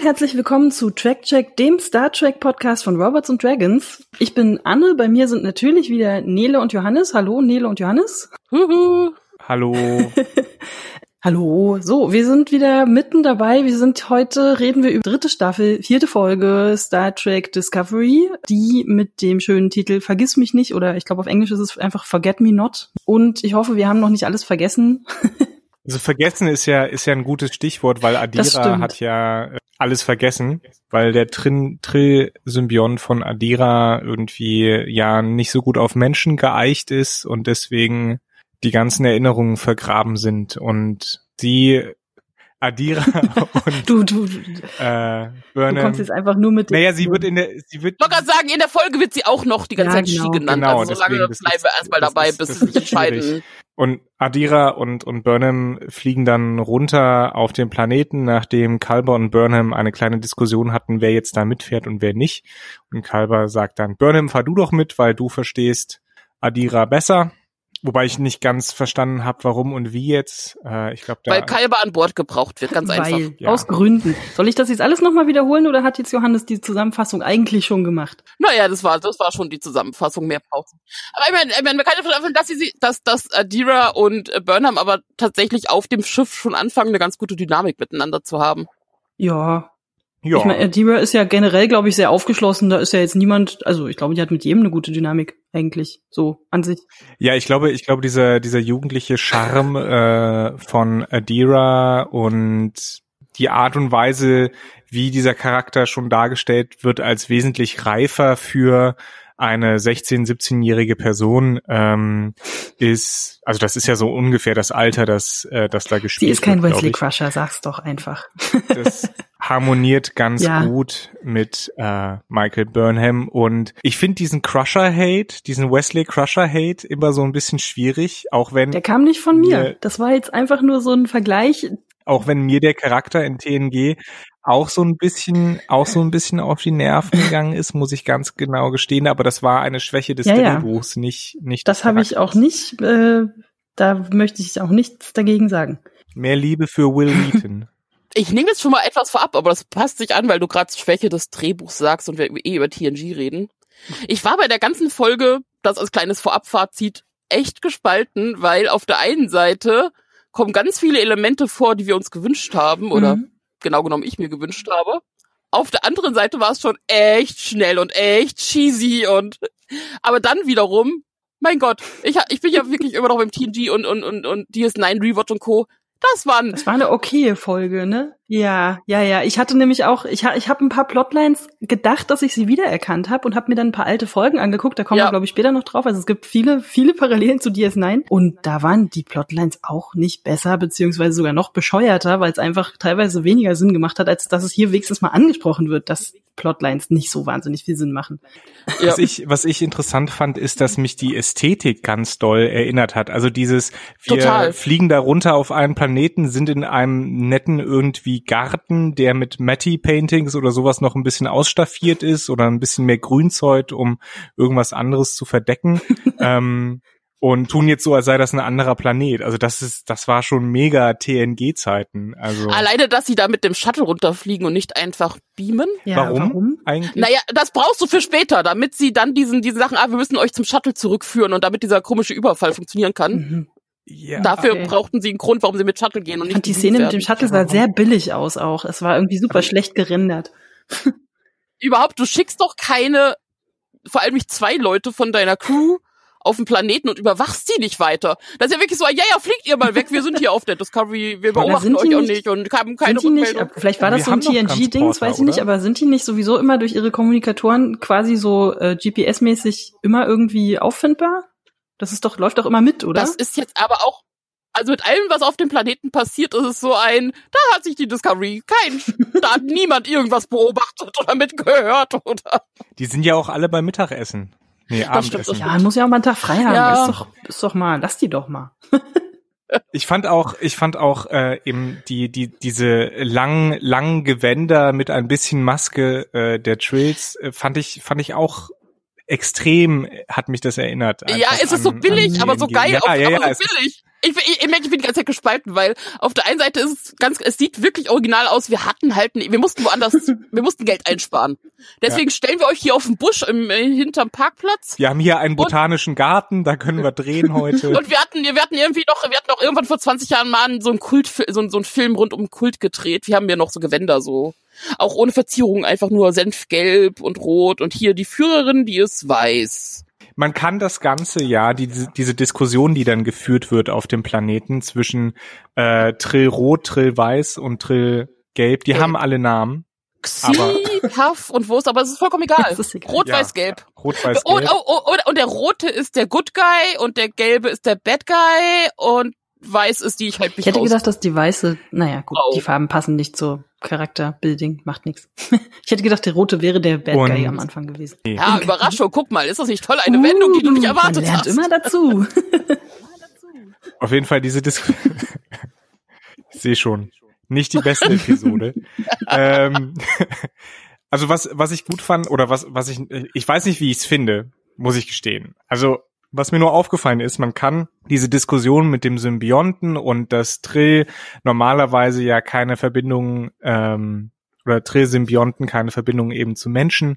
Und herzlich willkommen zu TrackCheck, dem Star Trek Podcast von Robots und Dragons. Ich bin Anne, bei mir sind natürlich wieder Nele und Johannes. Hallo Nele und Johannes. Huhu. Hallo. Hallo. So, wir sind wieder mitten dabei. Wir sind heute, reden wir über dritte Staffel, vierte Folge Star Trek Discovery, die mit dem schönen Titel Vergiss mich nicht oder ich glaube auf Englisch ist es einfach Forget Me Not. Und ich hoffe, wir haben noch nicht alles vergessen. Also vergessen ist ja ist ja ein gutes Stichwort, weil Adira hat ja äh, alles vergessen, weil der Trin Trill Symbiont von Adira irgendwie ja nicht so gut auf Menschen geeicht ist und deswegen die ganzen Erinnerungen vergraben sind und sie Adira und du, du, äh, Burnham. Du kommst jetzt einfach nur mit. Naja, sie wird in der, sie wird. Wollte sagen, in der Folge wird sie auch noch die ganze Ja, Zeit genau. Ski genannt. Genau, also solange bleiben wir erstmal dabei, ist- bis schwierig. entscheiden. Und Adira und, und Burnham fliegen dann runter auf den Planeten, nachdem Kalber und Burnham eine kleine Diskussion hatten, wer jetzt da mitfährt und wer nicht. Und Kalber sagt dann, Burnham, fahr du doch mit, weil du verstehst Adira besser. Wobei ich nicht ganz verstanden habe, warum und wie jetzt. Äh, ich glaube, da Weil Kalber an Bord gebraucht wird, ganz einfach. Weil, ja. aus Gründen. Soll ich das jetzt alles nochmal wiederholen oder hat jetzt Johannes die Zusammenfassung eigentlich schon gemacht? Naja, das war, das war schon die Zusammenfassung, mehr Pause. Aber ich meine, ich meine, man kann ja davon, dass sie, dass, dass Adira und äh, Burnham aber tatsächlich auf dem Schiff schon anfangen, eine ganz gute Dynamik miteinander zu haben. Ja. ja, Ich meine, Adira ist ja generell, glaube ich, sehr aufgeschlossen. Da ist ja jetzt niemand, also ich glaube, die hat mit jedem eine gute Dynamik, eigentlich. So, an sich. ja, ich glaube, ich glaube, dieser dieser jugendliche Charme äh, von Adira und die Art und Weise, wie dieser Charakter schon dargestellt wird, als wesentlich reifer für eine 16-, 17-jährige Person ähm, ist, also das ist ja so ungefähr das Alter, das, äh, das da Sie gespielt ist kein wird, glaub Wesley. Crusher, sag's doch einfach. Das harmoniert ganz Ja. gut mit äh, Michael Burnham und ich finde diesen Crusher-Hate, diesen Wesley Crusher-Hate immer so ein bisschen schwierig, auch wenn Der kam nicht von mir. Mir- Das war jetzt einfach nur so ein Vergleich. auch wenn mir der Charakter in TNG auch so ein bisschen, auch so ein bisschen auf die Nerven gegangen ist, muss ich ganz genau gestehen. Aber das war eine Schwäche des Ja, ja. Drehbuchs, nicht, nicht. Das habe ich auch nicht, äh, da möchte ich auch nichts dagegen sagen. Mehr Liebe für Will Wheaton. Ich nehme jetzt schon mal etwas vorab, aber das passt sich an, weil du gerade Schwäche des Drehbuchs sagst und wir eh über TNG reden. Ich war bei der ganzen Folge, das als kleines Vorabfazit, echt gespalten, weil auf der einen Seite kommen ganz viele Elemente vor, die wir uns gewünscht haben oder Mhm. genau genommen ich mir gewünscht habe. Auf der anderen Seite war es schon echt schnell und echt cheesy und aber dann wiederum, mein Gott, ich, ich bin ja wirklich immer noch beim TNG und und und und DS9 Rewatch und Co. Das waren Das war eine okaye Folge, ne? Ja, ja, ja. Ich hatte nämlich auch, ich, ha- ich habe ein paar Plotlines gedacht, dass ich sie wiedererkannt habe und habe mir dann ein paar alte Folgen angeguckt. Da kommen Ja. wir, glaube ich, später noch drauf. Also es gibt viele, viele Parallelen zu DS9. Und da waren die Plotlines auch nicht besser, beziehungsweise sogar noch bescheuerter, weil es einfach teilweise weniger Sinn gemacht hat, als dass es hier wenigstens mal angesprochen wird, dass Plotlines nicht so wahnsinnig viel Sinn machen. ja. Was ich, was ich interessant fand, ist, dass mich die Ästhetik ganz doll erinnert hat. Also dieses, wir Total. fliegen da runter auf einen Planeten, sind in einem netten irgendwie Garten, der mit Matty-Paintings oder sowas noch ein bisschen ausstaffiert ist oder ein bisschen mehr Grünzeug, um irgendwas anderes zu verdecken. ähm, und tun jetzt so, als sei das ein anderer Planet. Also das ist, das war schon mega TNG-Zeiten. Also Alleine, dass sie da mit dem Shuttle runterfliegen und nicht einfach beamen. Ja, warum, eigentlich? Naja, das brauchst du für später, damit sie dann diesen, diese Sachen, ah, wir müssen euch zum Shuttle zurückführen und damit dieser komische Überfall funktionieren kann. Mhm. Ja, Dafür okay. brauchten sie einen Grund, warum sie mit Shuttle gehen und Ich nicht fand die Szene mit dem. Shuttle sah sehr billig aus auch. Es war irgendwie super schlecht gerendert. Überhaupt, du schickst doch keine, vor allem nicht zwei Leute von deiner Crew auf den Planeten und überwachst die nicht weiter. Das ist ja wirklich so, ja, ja, fliegt ihr mal weg, wir sind hier auf der Discovery, wir Aber beobachten euch auch nicht- und haben keine sind die nicht, Rückmeldung. vielleicht war das Wir so ein TNG-Ding, das weiß ich nicht, aber sind die nicht sowieso immer durch ihre Kommunikatoren quasi so äh, GPS-mäßig immer irgendwie auffindbar? Das ist doch, läuft doch immer mit, oder? Das ist jetzt aber auch, also mit allem, was auf dem Planeten passiert, ist es so ein, da hat sich die Discovery kein, da hat niemand irgendwas beobachtet oder mitgehört oder. die sind ja auch alle beim Mittagessen. Nee, Das stimmt, Abendessen. das ja, man muss ja auch mal einen Tag frei haben. Ja. Ist doch, ist doch mal, lass die doch mal. Ich fand auch, ich fand auch äh, eben die die diese langen langen Gewänder mit ein bisschen Maske äh, der Trills äh, fand ich fand ich auch extrem hat mich das erinnert. ja, es ist so billig, an aber so geil, ja, auf, ja, ja, aber es so billig. ich, ich, ich merke, ich bin die ganze Zeit gespalten, weil auf der einen Seite ist es ganz, es sieht wirklich original aus. Wir hatten halt, wir mussten woanders, wir mussten Geld einsparen. Deswegen ja. stellen wir euch hier auf den Busch im, äh, hinterm Parkplatz. Wir haben hier einen botanischen und, Garten, da können wir drehen heute. Und wir hatten, wir hatten irgendwie noch, wir hatten noch irgendwann vor 20 Jahren mal so einen Kult, so, so einen Film rund um Kult gedreht. Wir haben ja noch so Gewänder so. Auch ohne Verzierung, einfach nur Senfgelb und Rot. Und hier die Führerin, die ist weiß man kann das Ganze ja, die, diese Diskussion, die dann geführt wird auf dem Planeten zwischen äh, Trill Rot, Trill Weiß und Trill Gelb, die Gelb. haben alle Namen. Xi, Puff und Wurst, aber es ist vollkommen egal. Ist egal. Rot, ja. weiß, gelb. Rot, weiß, gelb. Und, oh, oh, oh, und der rote ist der Good Guy und der gelbe ist der Bad Guy und weiß ist die ich halt nicht Ich hätte gedacht, dass die weiße, naja, gut, oh. die Farben passen nicht zur Charakterbuilding, macht nichts. ich hätte gedacht, der rote wäre der Bad Guy am Anfang gewesen. Ja, Überraschung, guck mal, ist das nicht toll? Eine uh, Wendung, die du nicht erwartet man lernt hast. immer dazu. Auf jeden Fall diese Diskussion. ich sehe schon. Nicht die beste Episode. ähm, also was, was ich gut fand, oder was, was ich, ich weiß nicht, wie ich es finde, muss ich gestehen. Also was mir nur aufgefallen ist, man kann diese Diskussion mit dem Symbionten und das Trill normalerweise ja keine Verbindung ähm, oder Trill-Symbionten keine Verbindung eben zu Menschen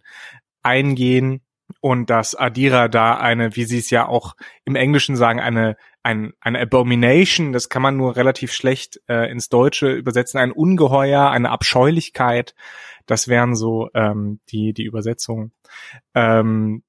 eingehen und dass Adira da eine, wie sie es ja auch im Englischen sagen, eine ein, eine Abomination, das kann man nur relativ schlecht äh, ins Deutsche übersetzen, ein Ungeheuer, eine Abscheulichkeit, das wären so ähm, die die Übersetzungen. Ähm,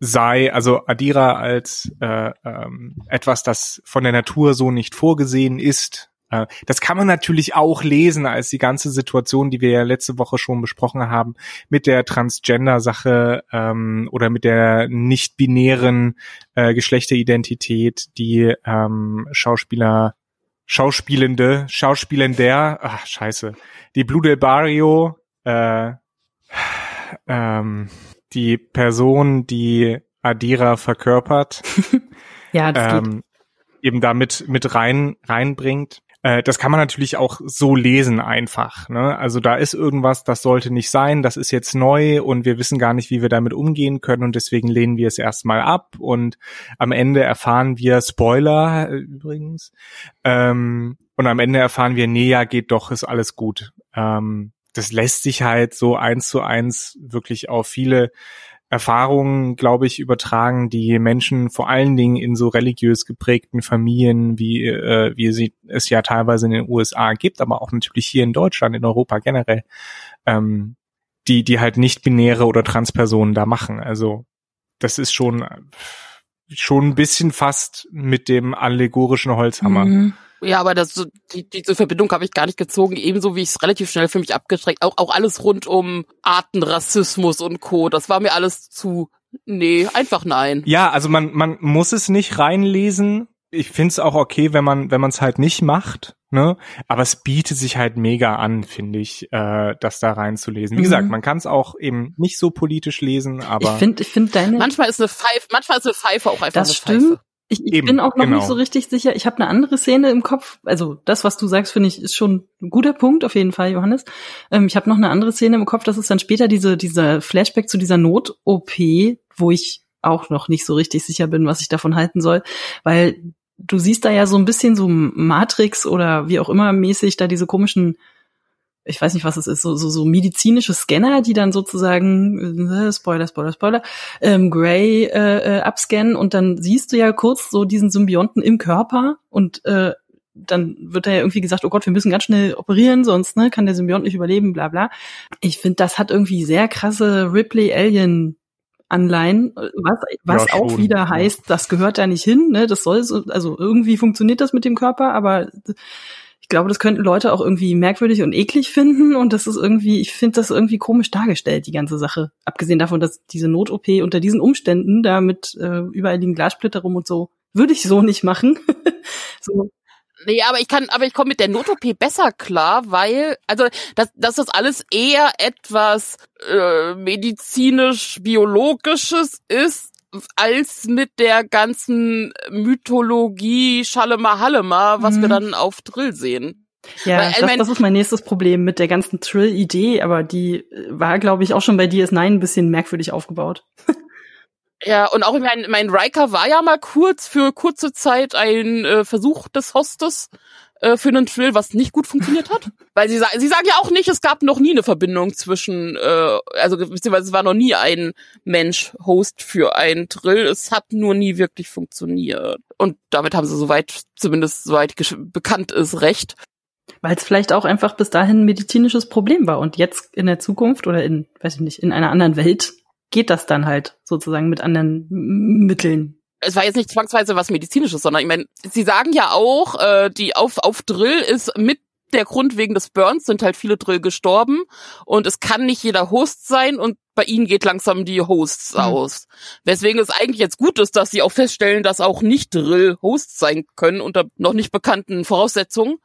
sei, also Adira als äh, ähm, etwas, das von der Natur so nicht vorgesehen ist. Äh, das kann man natürlich auch lesen als die ganze Situation, die wir ja letzte Woche schon besprochen haben, mit der Transgender-Sache ähm, oder mit der nicht-binären äh, Geschlechteridentität, die ähm, Schauspieler Schauspielende, Schauspielender, ach scheiße, die Blue Del Barrio, äh, ähm, die Person, die Adira verkörpert, ja, ähm, eben damit mit rein reinbringt. Äh, das kann man natürlich auch so lesen einfach. Ne? Also da ist irgendwas, das sollte nicht sein, das ist jetzt neu und wir wissen gar nicht, wie wir damit umgehen können und deswegen lehnen wir es erstmal ab und am Ende erfahren wir Spoiler äh, übrigens ähm, und am Ende erfahren wir, nee, ja, geht doch, ist alles gut. Ähm, das lässt sich halt so eins zu eins wirklich auf viele Erfahrungen, glaube ich, übertragen, die Menschen vor allen Dingen in so religiös geprägten Familien, wie, äh, wie sie es ja teilweise in den USA gibt, aber auch natürlich hier in Deutschland, in Europa generell, ähm, die, die halt nicht binäre oder Transpersonen da machen. Also das ist schon, schon ein bisschen fast mit dem allegorischen Holzhammer. Mhm. Ja, aber das, die, diese Verbindung habe ich gar nicht gezogen, ebenso wie ich es relativ schnell für mich abgestreckt. Auch, auch alles rund um Artenrassismus und Co. Das war mir alles zu. Nee, einfach nein. Ja, also man, man muss es nicht reinlesen. Ich find's auch okay, wenn man, wenn man es halt nicht macht, ne? Aber es bietet sich halt mega an, finde ich, äh, das da reinzulesen. Wie mhm. gesagt, man kann es auch eben nicht so politisch lesen, aber. Ich finde, ich finde deine. Manchmal ist eine Pfeife, manchmal ist eine Pfeife auch einfach das eine stimmt. Pfeife. Ich, ich Eben, bin auch noch genau. nicht so richtig sicher. Ich habe eine andere Szene im Kopf. Also das, was du sagst, finde ich, ist schon ein guter Punkt auf jeden Fall, Johannes. Ähm, ich habe noch eine andere Szene im Kopf. Das ist dann später diese dieser Flashback zu dieser Not-OP, wo ich auch noch nicht so richtig sicher bin, was ich davon halten soll, weil du siehst da ja so ein bisschen so Matrix oder wie auch immer mäßig da diese komischen ich weiß nicht, was es ist, so, so, so medizinische Scanner, die dann sozusagen, äh, Spoiler, Spoiler, Spoiler, ähm, Grey äh, äh, abscannen und dann siehst du ja kurz so diesen Symbionten im Körper und äh, dann wird da ja irgendwie gesagt, oh Gott, wir müssen ganz schnell operieren, sonst ne, kann der Symbiont nicht überleben, bla bla. Ich finde, das hat irgendwie sehr krasse Ripley-Alien Anleihen, was, was ja, auch wieder heißt, das gehört da nicht hin, ne? Das soll so, also irgendwie funktioniert das mit dem Körper, aber glaube, das könnten Leute auch irgendwie merkwürdig und eklig finden und das ist irgendwie, ich finde das irgendwie komisch dargestellt, die ganze Sache. Abgesehen davon, dass diese Not-OP unter diesen Umständen, da mit äh, überall liegen Glassplitter rum und so, würde ich so nicht machen. so. Nee, aber ich kann, aber ich komme mit der Not-OP besser klar, weil, also, dass, dass das alles eher etwas äh, medizinisch-biologisches ist, als mit der ganzen Mythologie Schalema Hallema, was mhm. wir dann auf Drill sehen. Ja, Weil, das, mein, das, ist mein nächstes Problem mit der ganzen Trill-Idee, aber die war, glaube ich, auch schon bei DS9 ein bisschen merkwürdig aufgebaut. Ja, und auch mein, mein Riker war ja mal kurz für kurze Zeit ein äh, Versuch des Hostes äh, für einen Trill, was nicht gut funktioniert hat. Weil sie, sagen, sie sagen ja auch nicht, es gab noch nie eine Verbindung zwischen, äh, also beziehungsweise es war noch nie ein Mensch Host für einen Trill. Es hat nur nie wirklich funktioniert. Und damit haben sie soweit, zumindest soweit bekannt ist, recht. Weil es vielleicht auch einfach bis dahin ein medizinisches Problem war und jetzt in der Zukunft oder in, weiß ich nicht, in einer anderen Welt geht das dann halt sozusagen mit anderen Mitteln. Es war jetzt nicht zwangsweise was Medizinisches, sondern ich meine, sie sagen ja auch, äh, die auf, auf Drill ist mit der Grund wegen des Burns sind halt viele Drill gestorben und es kann nicht jeder Host sein und bei ihnen geht langsam die Hosts mhm. aus. Weswegen es eigentlich jetzt gut ist, dass sie auch feststellen, dass auch nicht Drill Hosts sein können unter noch nicht bekannten Voraussetzungen.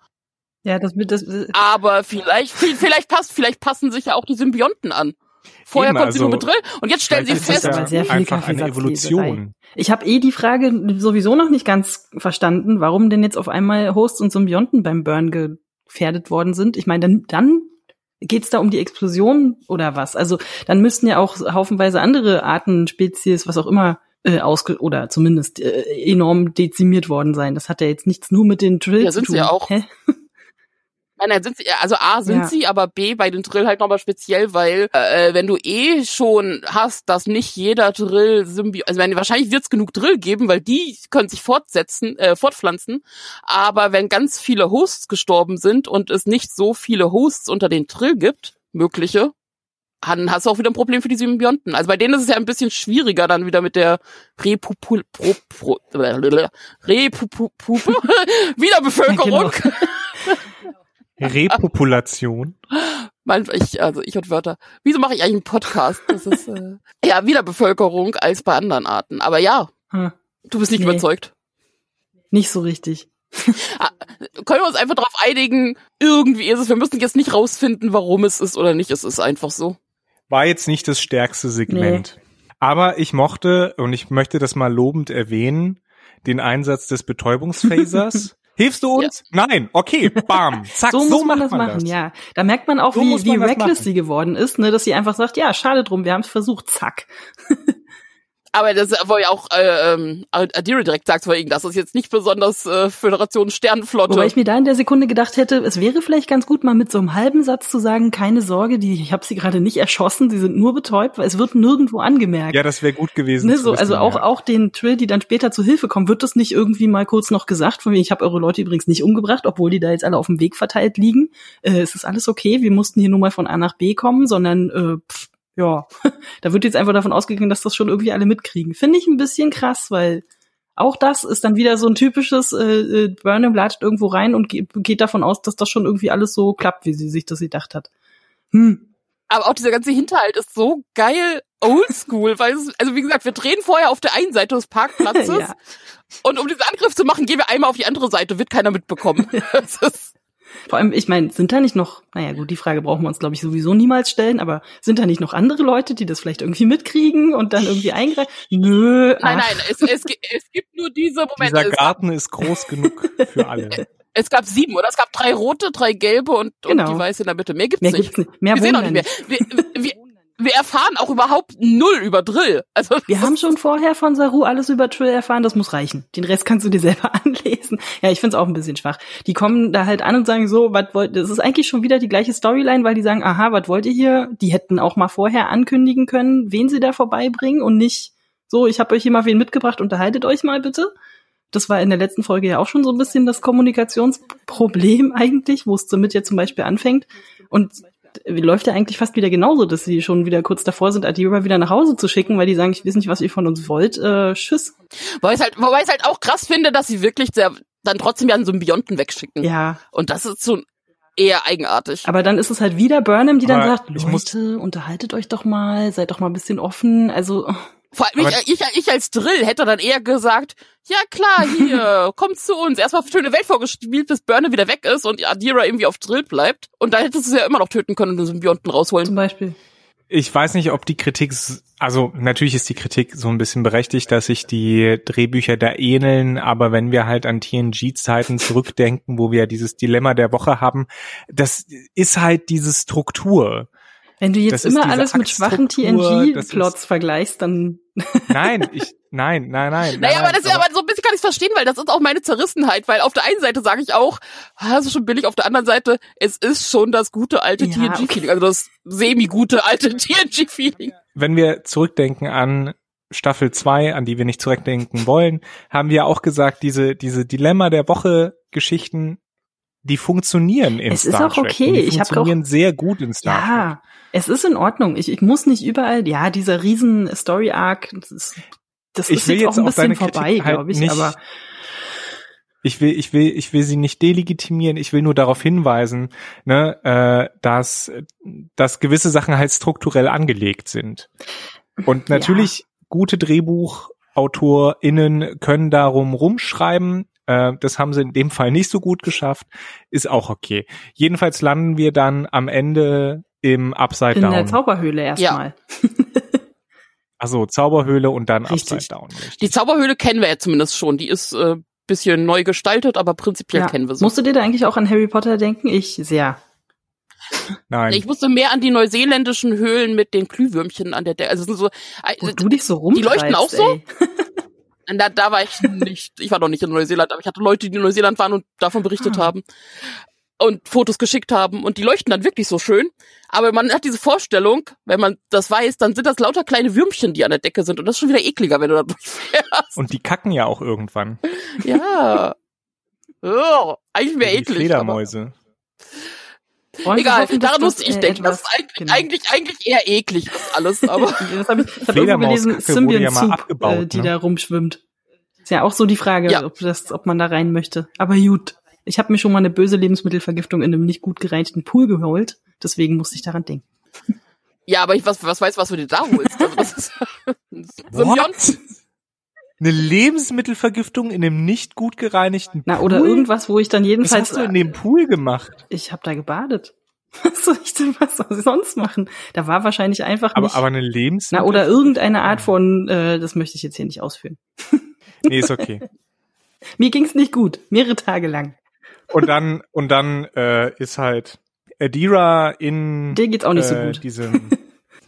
Ja, das wird das. Äh, Aber vielleicht, vielleicht passt, vielleicht passen sich ja auch die Symbionten an. Vorher Eben, konnten sie nur also mit Drill und jetzt stellen sie fest, ja sehr viel einfach eine Evolution. Ich habe eh die Frage sowieso noch nicht ganz verstanden, warum denn jetzt auf einmal Hosts und Symbionten beim Burn gefährdet worden sind. Ich meine, dann, dann geht's da um die Explosion oder was? Also dann müssten ja auch haufenweise andere Arten, Spezies, was auch immer äh, ausge oder zumindest äh, enorm dezimiert worden sein. Das hat ja jetzt nichts nur mit den Drills ja, sind zu tun. Sie ja auch. Hä? Nein, nein, sind sie, also A sind ja. sie, aber B bei den Drill halt nochmal speziell, weil äh, wenn du eh schon hast, dass nicht jeder Drill Symbi also wenn, wahrscheinlich wird es genug Drill geben, weil die können sich fortsetzen, äh, fortpflanzen, aber wenn ganz viele Hosts gestorben sind und es nicht so viele Hosts unter den Drill gibt, mögliche, dann hast du auch wieder ein Problem für die Symbionten. Also bei denen ist es ja ein bisschen schwieriger dann wieder mit der Repupul Pro, Pro, Repupu Wiederbevölkerung. Ja, genau. Repopulation. Man, ich, also ich und Wörter. Wieso mache ich eigentlich einen Podcast? Das ist äh, ja wieder Bevölkerung als bei anderen Arten. Aber ja, hm. du bist nicht nee. überzeugt. Nicht so richtig. Ah, können wir uns einfach darauf einigen, irgendwie ist es. Wir müssen jetzt nicht rausfinden, warum es ist oder nicht. Es ist einfach so. War jetzt nicht das stärkste Segment. Nee. Aber ich mochte, und ich möchte das mal lobend erwähnen, den Einsatz des Betäubungsphasers. Hilfst du uns? Ja. Nein. Okay, bam. Zack, so, so muss man das man machen, das. ja. Da merkt man auch, so wie, wie reckless sie geworden ist, ne, dass sie einfach sagt, ja, schade drum, wir haben es versucht, zack. Aber das war ja auch äh, ähm, Adira direkt sagt vor das ist jetzt nicht besonders äh, Föderation Sternenflotte. Wobei ich mir da in der Sekunde gedacht hätte, es wäre vielleicht ganz gut, mal mit so einem halben Satz zu sagen, keine Sorge, die, ich habe sie gerade nicht erschossen, sie sind nur betäubt, weil es wird nirgendwo angemerkt. Ja, das wäre gut gewesen. Ne, so, wissen, also auch, ja. auch den Trill, die dann später zu Hilfe kommen, wird das nicht irgendwie mal kurz noch gesagt, von mir, ich habe eure Leute übrigens nicht umgebracht, obwohl die da jetzt alle auf dem Weg verteilt liegen. Äh, es ist alles okay, wir mussten hier nur mal von A nach B kommen, sondern äh, pff, ja, da wird jetzt einfach davon ausgegangen, dass das schon irgendwie alle mitkriegen. Finde ich ein bisschen krass, weil auch das ist dann wieder so ein typisches äh, äh Burnham ladet irgendwo rein und geht, geht davon aus, dass das schon irgendwie alles so klappt, wie sie sich das gedacht hat. Hm. Aber auch dieser ganze Hinterhalt ist so geil oldschool, weil es, also wie gesagt, wir drehen vorher auf der einen Seite des Parkplatzes ja. und um diesen Angriff zu machen, gehen wir einmal auf die andere Seite, wird keiner mitbekommen. das ist vor allem, ich meine, sind da nicht noch, naja gut, die Frage brauchen wir uns, glaube ich, sowieso niemals stellen, aber sind da nicht noch andere Leute, die das vielleicht irgendwie mitkriegen und dann irgendwie eingreifen? Nö. Nein, ach. nein, es, es, es gibt nur diese Momente. Dieser Garten ist groß genug für alle. Es gab sieben, oder? Es gab drei rote, drei gelbe und, genau. und die weiße in der Mitte. Mehr gibt's mehr nicht. Gibt's nicht. Mehr wir sehen auch nicht mehr. Wir, wir, wir erfahren auch überhaupt null über Drill. Also wir haben schon vorher von Saru alles über Drill erfahren, das muss reichen. Den Rest kannst du dir selber anlesen. Ja, ich find's auch ein bisschen schwach. Die kommen da halt an und sagen so, was wollt das ist eigentlich schon wieder die gleiche Storyline, weil die sagen, aha, was wollt ihr hier? Die hätten auch mal vorher ankündigen können, wen sie da vorbeibringen und nicht so, ich habe euch hier mal wen mitgebracht, unterhaltet euch mal bitte. Das war in der letzten Folge ja auch schon so ein bisschen das Kommunikationsproblem eigentlich, wo es damit ja zum Beispiel anfängt. Und läuft ja eigentlich fast wieder genauso, dass sie schon wieder kurz davor sind, Adira wieder nach Hause zu schicken, weil die sagen, ich weiß nicht, was ihr von uns wollt. Äh, tschüss. Wobei ich halt, wobei ich halt auch krass finde, dass sie wirklich sehr, dann trotzdem ja einen Symbionten wegschicken. Ja. Und das ist so eher eigenartig. Aber dann ist es halt wieder Burnham, die dann sagt, Leute, unterhaltet euch doch mal, seid doch mal ein bisschen offen. Also vor allem ich, ich, ich als Drill hätte dann eher gesagt, ja klar, hier, kommt zu uns. Erstmal schöne Welt vorgespielt, bis Burner wieder weg ist und Adira irgendwie auf Drill bleibt. Und da hättest du sie ja immer noch töten können und den Symbionten rausholen. Zum Beispiel. Ich weiß nicht, ob die Kritik, also natürlich ist die Kritik so ein bisschen berechtigt, dass sich die Drehbücher da ähneln, aber wenn wir halt an TNG-Zeiten zurückdenken, wo wir dieses Dilemma der Woche haben, das ist halt diese Struktur. Wenn du jetzt Das immer alles mit schwachen TNG-Plots vergleichst, dann Nein, ich, nein, nein, nein. Naja, nein, aber das ist aber so ein bisschen kann ich verstehen, weil das ist auch meine Zerrissenheit, weil auf der einen Seite sage ich auch, das ist schon billig, auf der anderen Seite, es ist schon das gute alte Ja, TNG-Feeling, also das semi-gute alte TNG-Feeling. wenn wir zurückdenken an Staffel 2, an die wir nicht zurückdenken wollen, haben wir auch gesagt, diese, diese Dilemma der Woche Geschichten, die funktionieren in Es ist Star auch Trek. okay. Und Die Ich funktionieren sehr gut in Star Trek. ja, es ist in Ordnung. Ich, ich muss nicht überall, ja, dieser riesen Story-Arc, das ist, das Ich ist will jetzt auch ein auch bisschen vorbei, halt glaube ich, nicht- aber Ich will, ich will, ich will sie nicht delegitimieren. Ich will nur darauf hinweisen, ne, äh, dass, dass gewisse Sachen halt strukturell angelegt sind. Und natürlich gute DrehbuchautorInnen können darum rumschreiben. Äh, das haben sie in dem Fall nicht so gut geschafft. Ist auch okay. Jedenfalls landen wir dann am Ende im Upside in der Down. Zauberhöhle erstmal. Also Zauberhöhle und dann Richtig. Upside Down. richtig. Die Zauberhöhle kennen wir ja zumindest schon, die ist äh, bisschen neu gestaltet, aber prinzipiell Ja. kennen wir sie. Musst du dir da eigentlich auch an Harry Potter denken? Ich sehr. Nein. Ich musste mehr an die neuseeländischen Höhlen mit den Glühwürmchen an der Decke. Also so, Wo du dich so rumtreibst, leuchten auch so? Da, da war ich nicht, ich war noch nicht in Neuseeland, aber ich hatte Leute, die in Neuseeland waren und davon berichtet Ah. haben und Fotos geschickt haben und die leuchten dann wirklich so schön. Aber man hat diese Vorstellung, wenn man das weiß, dann sind das lauter kleine Würmchen, die an der Decke sind und das ist schon wieder ekliger, wenn du da durchfährst. Und die kacken ja auch irgendwann. Ja. Oh, eigentlich wäre die eklig. Fledermäuse. Wollen Egal, hoffen, daran das, musste ich äh, denken. Das etwas- ist eigentlich, genau. eigentlich, eigentlich eher eklig, das alles, aber. Das habe ich, ich hab irgendwo gelesen, wurde ja äh, die ne? da rumschwimmt. Ist ja auch so die Frage, Ja. ob, das, ob man da rein möchte. Aber gut, ich habe mir schon mal eine böse Lebensmittelvergiftung in einem nicht gut gereinigten Pool geholt. Deswegen musste ich daran denken. Ja, aber ich was, was weiß, was du dir da holst. Also das ist Symbiont. Eine Lebensmittelvergiftung in einem nicht gut gereinigten Na, oder Pool? irgendwas, wo ich dann Was jedenfalls... hast du in dem Pool gemacht? ich habe da gebadet. Was soll ich denn was soll ich sonst machen? Da war wahrscheinlich einfach Aber, nicht... aber eine Lebensmittel... na, oder irgendeine Art von... Äh, das möchte ich jetzt hier nicht ausführen. Nee, ist okay. Mir ging's nicht gut. Mehrere Tage lang. Und dann, und dann äh, ist halt Adira in Dir geht's auch nicht so äh, gut. diesem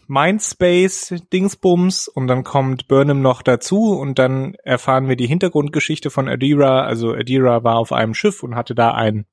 Mindspace-Dingsbums und dann kommt Burnham noch dazu und dann erfahren wir die Hintergrundgeschichte von Adira. Also Adira war auf einem Schiff und hatte da einen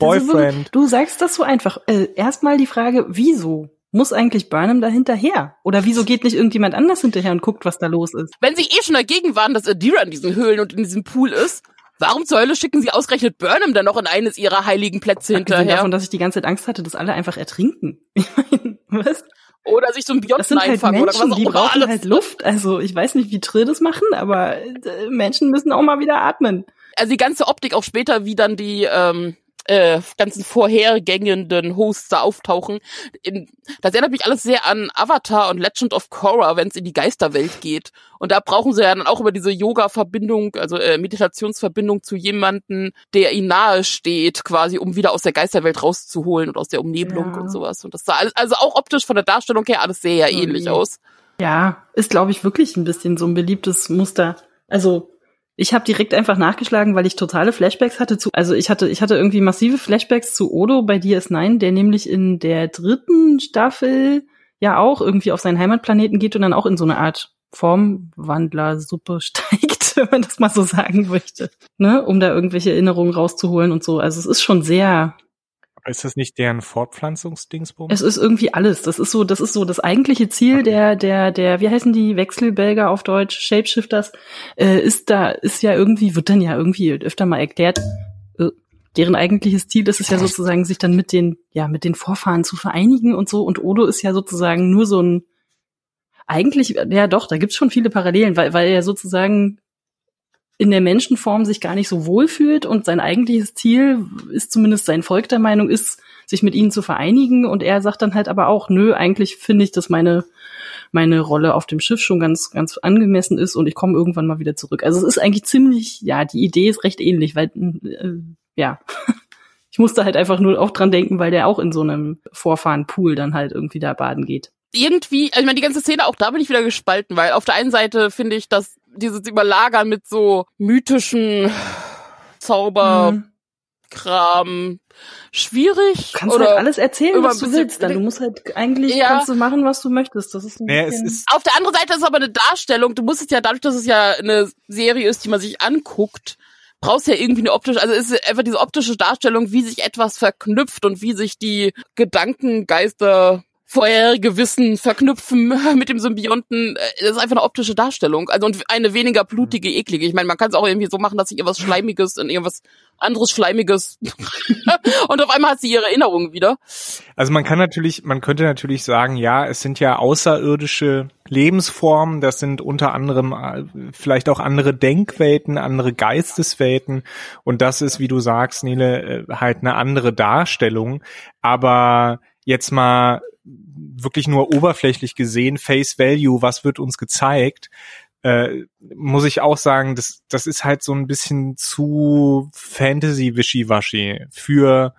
Also, Boyfriend. du sagst das so einfach. Äh, Erstmal die Frage, wieso? Muss eigentlich Burnham da hinterher? Oder wieso geht nicht irgendjemand anders hinterher und guckt, was da los ist? Wenn sie eh schon dagegen waren, dass Adira in diesen Höhlen und in diesem Pool ist, warum zur Hölle schicken sie ausgerechnet Burnham dann noch in eines ihrer heiligen Plätze Abgesehen hinterher? davon, dass ich die ganze Zeit Angst hatte, dass alle einfach ertrinken. Ich meine, was? Oder sich so ein sind halt einfangen oder was Menschen, auch die immer brauchen alles. halt Luft. Also ich weiß nicht, wie Trill das machen, aber äh, Menschen müssen auch mal wieder atmen. Also die ganze Optik auch später, wie dann die ähm, äh, ganzen vorhergängenden Hosts da auftauchen. In, das erinnert mich alles sehr an Avatar und Legend of Korra, wenn es in die Geisterwelt geht. Und da brauchen sie ja dann auch über diese Yoga-Verbindung, also äh, Meditationsverbindung zu jemanden, der ihnen nahe steht, quasi, um wieder aus der Geisterwelt rauszuholen und aus der Umnebelung Ja. und sowas. Und das sah alles, also auch optisch von der Darstellung her alles sehr Mhm. ähnlich aus. Ja, ist, glaube ich, wirklich ein bisschen so ein beliebtes Muster. Also ich habe direkt einfach nachgeschlagen, weil ich totale Flashbacks hatte zu. Also ich hatte, ich hatte irgendwie massive Flashbacks zu Odo bei DS9, der nämlich in der dritten Staffel ja auch irgendwie auf seinen Heimatplaneten geht und dann auch in so eine Art Formwandlersuppe steigt, wenn man das mal so sagen möchte. Ne? Um da irgendwelche Erinnerungen rauszuholen und so. Also es ist schon sehr Ist das nicht deren Fortpflanzungsdingsbums? es ist irgendwie alles. Das ist so, das ist so das eigentliche Ziel Okay. der, der, der, wie heißen die Wechselbelger auf Deutsch, Shapeshifters, äh, ist da, ist ja irgendwie, wird dann ja irgendwie öfter mal erklärt, äh, deren eigentliches Ziel ist es ja sozusagen, sich dann mit den, ja, mit den Vorfahren zu vereinigen und so. Und Odo ist ja sozusagen nur so ein, eigentlich, ja doch, da gibt's schon viele Parallelen, weil, weil er sozusagen in der Menschenform sich gar nicht so wohl fühlt und sein eigentliches Ziel ist zumindest sein Volk der Meinung ist, sich mit ihnen zu vereinigen und er sagt dann halt aber auch, nö, eigentlich finde ich, dass meine meine Rolle auf dem Schiff schon ganz ganz angemessen ist und ich komme irgendwann mal wieder zurück. Also es ist eigentlich ziemlich, ja, die Idee ist recht ähnlich, weil äh, ja, ich musste halt einfach nur auch dran denken, weil der auch in so einem Vorfahrenpool dann halt irgendwie da baden geht. Irgendwie, also ich meine, die ganze Szene, auch da bin ich wieder gespalten, weil auf der einen Seite finde ich, dass dieses Überlagern mit so mythischen Zauber, Mhm. Kram schwierig. Du kannst oder halt alles erzählen, was du willst. Dann du musst halt eigentlich Ja. kannst du machen, was du möchtest. Das ist ein Naja, es bisschen- ist, Auf der anderen Seite ist es aber eine Darstellung. Du musst es ja dadurch, dass es ja eine Serie ist, die man sich anguckt, brauchst ja irgendwie eine optische, also es ist einfach diese optische Darstellung, wie sich etwas verknüpft und wie sich die Gedankengeister vorherige Wissen verknüpfen mit dem Symbionten. Äh, Das ist einfach eine optische Darstellung. Also und eine weniger blutige, eklige. Ich meine, man kann es auch irgendwie so machen, dass sich irgendwas Schleimiges in irgendwas anderes Schleimiges und auf einmal hat sie ihre Erinnerungen wieder. also man kann natürlich, man könnte natürlich sagen, ja, es sind ja außerirdische Lebensformen, das sind unter anderem äh, vielleicht auch andere Denkwelten, andere Geisteswelten und das ist, wie du sagst, Nele, äh, halt eine andere Darstellung, aber jetzt mal wirklich nur oberflächlich gesehen, Face Value, was wird uns gezeigt, äh, muss ich auch sagen, das, das ist halt so ein bisschen zu Fantasy-Wischiwaschi für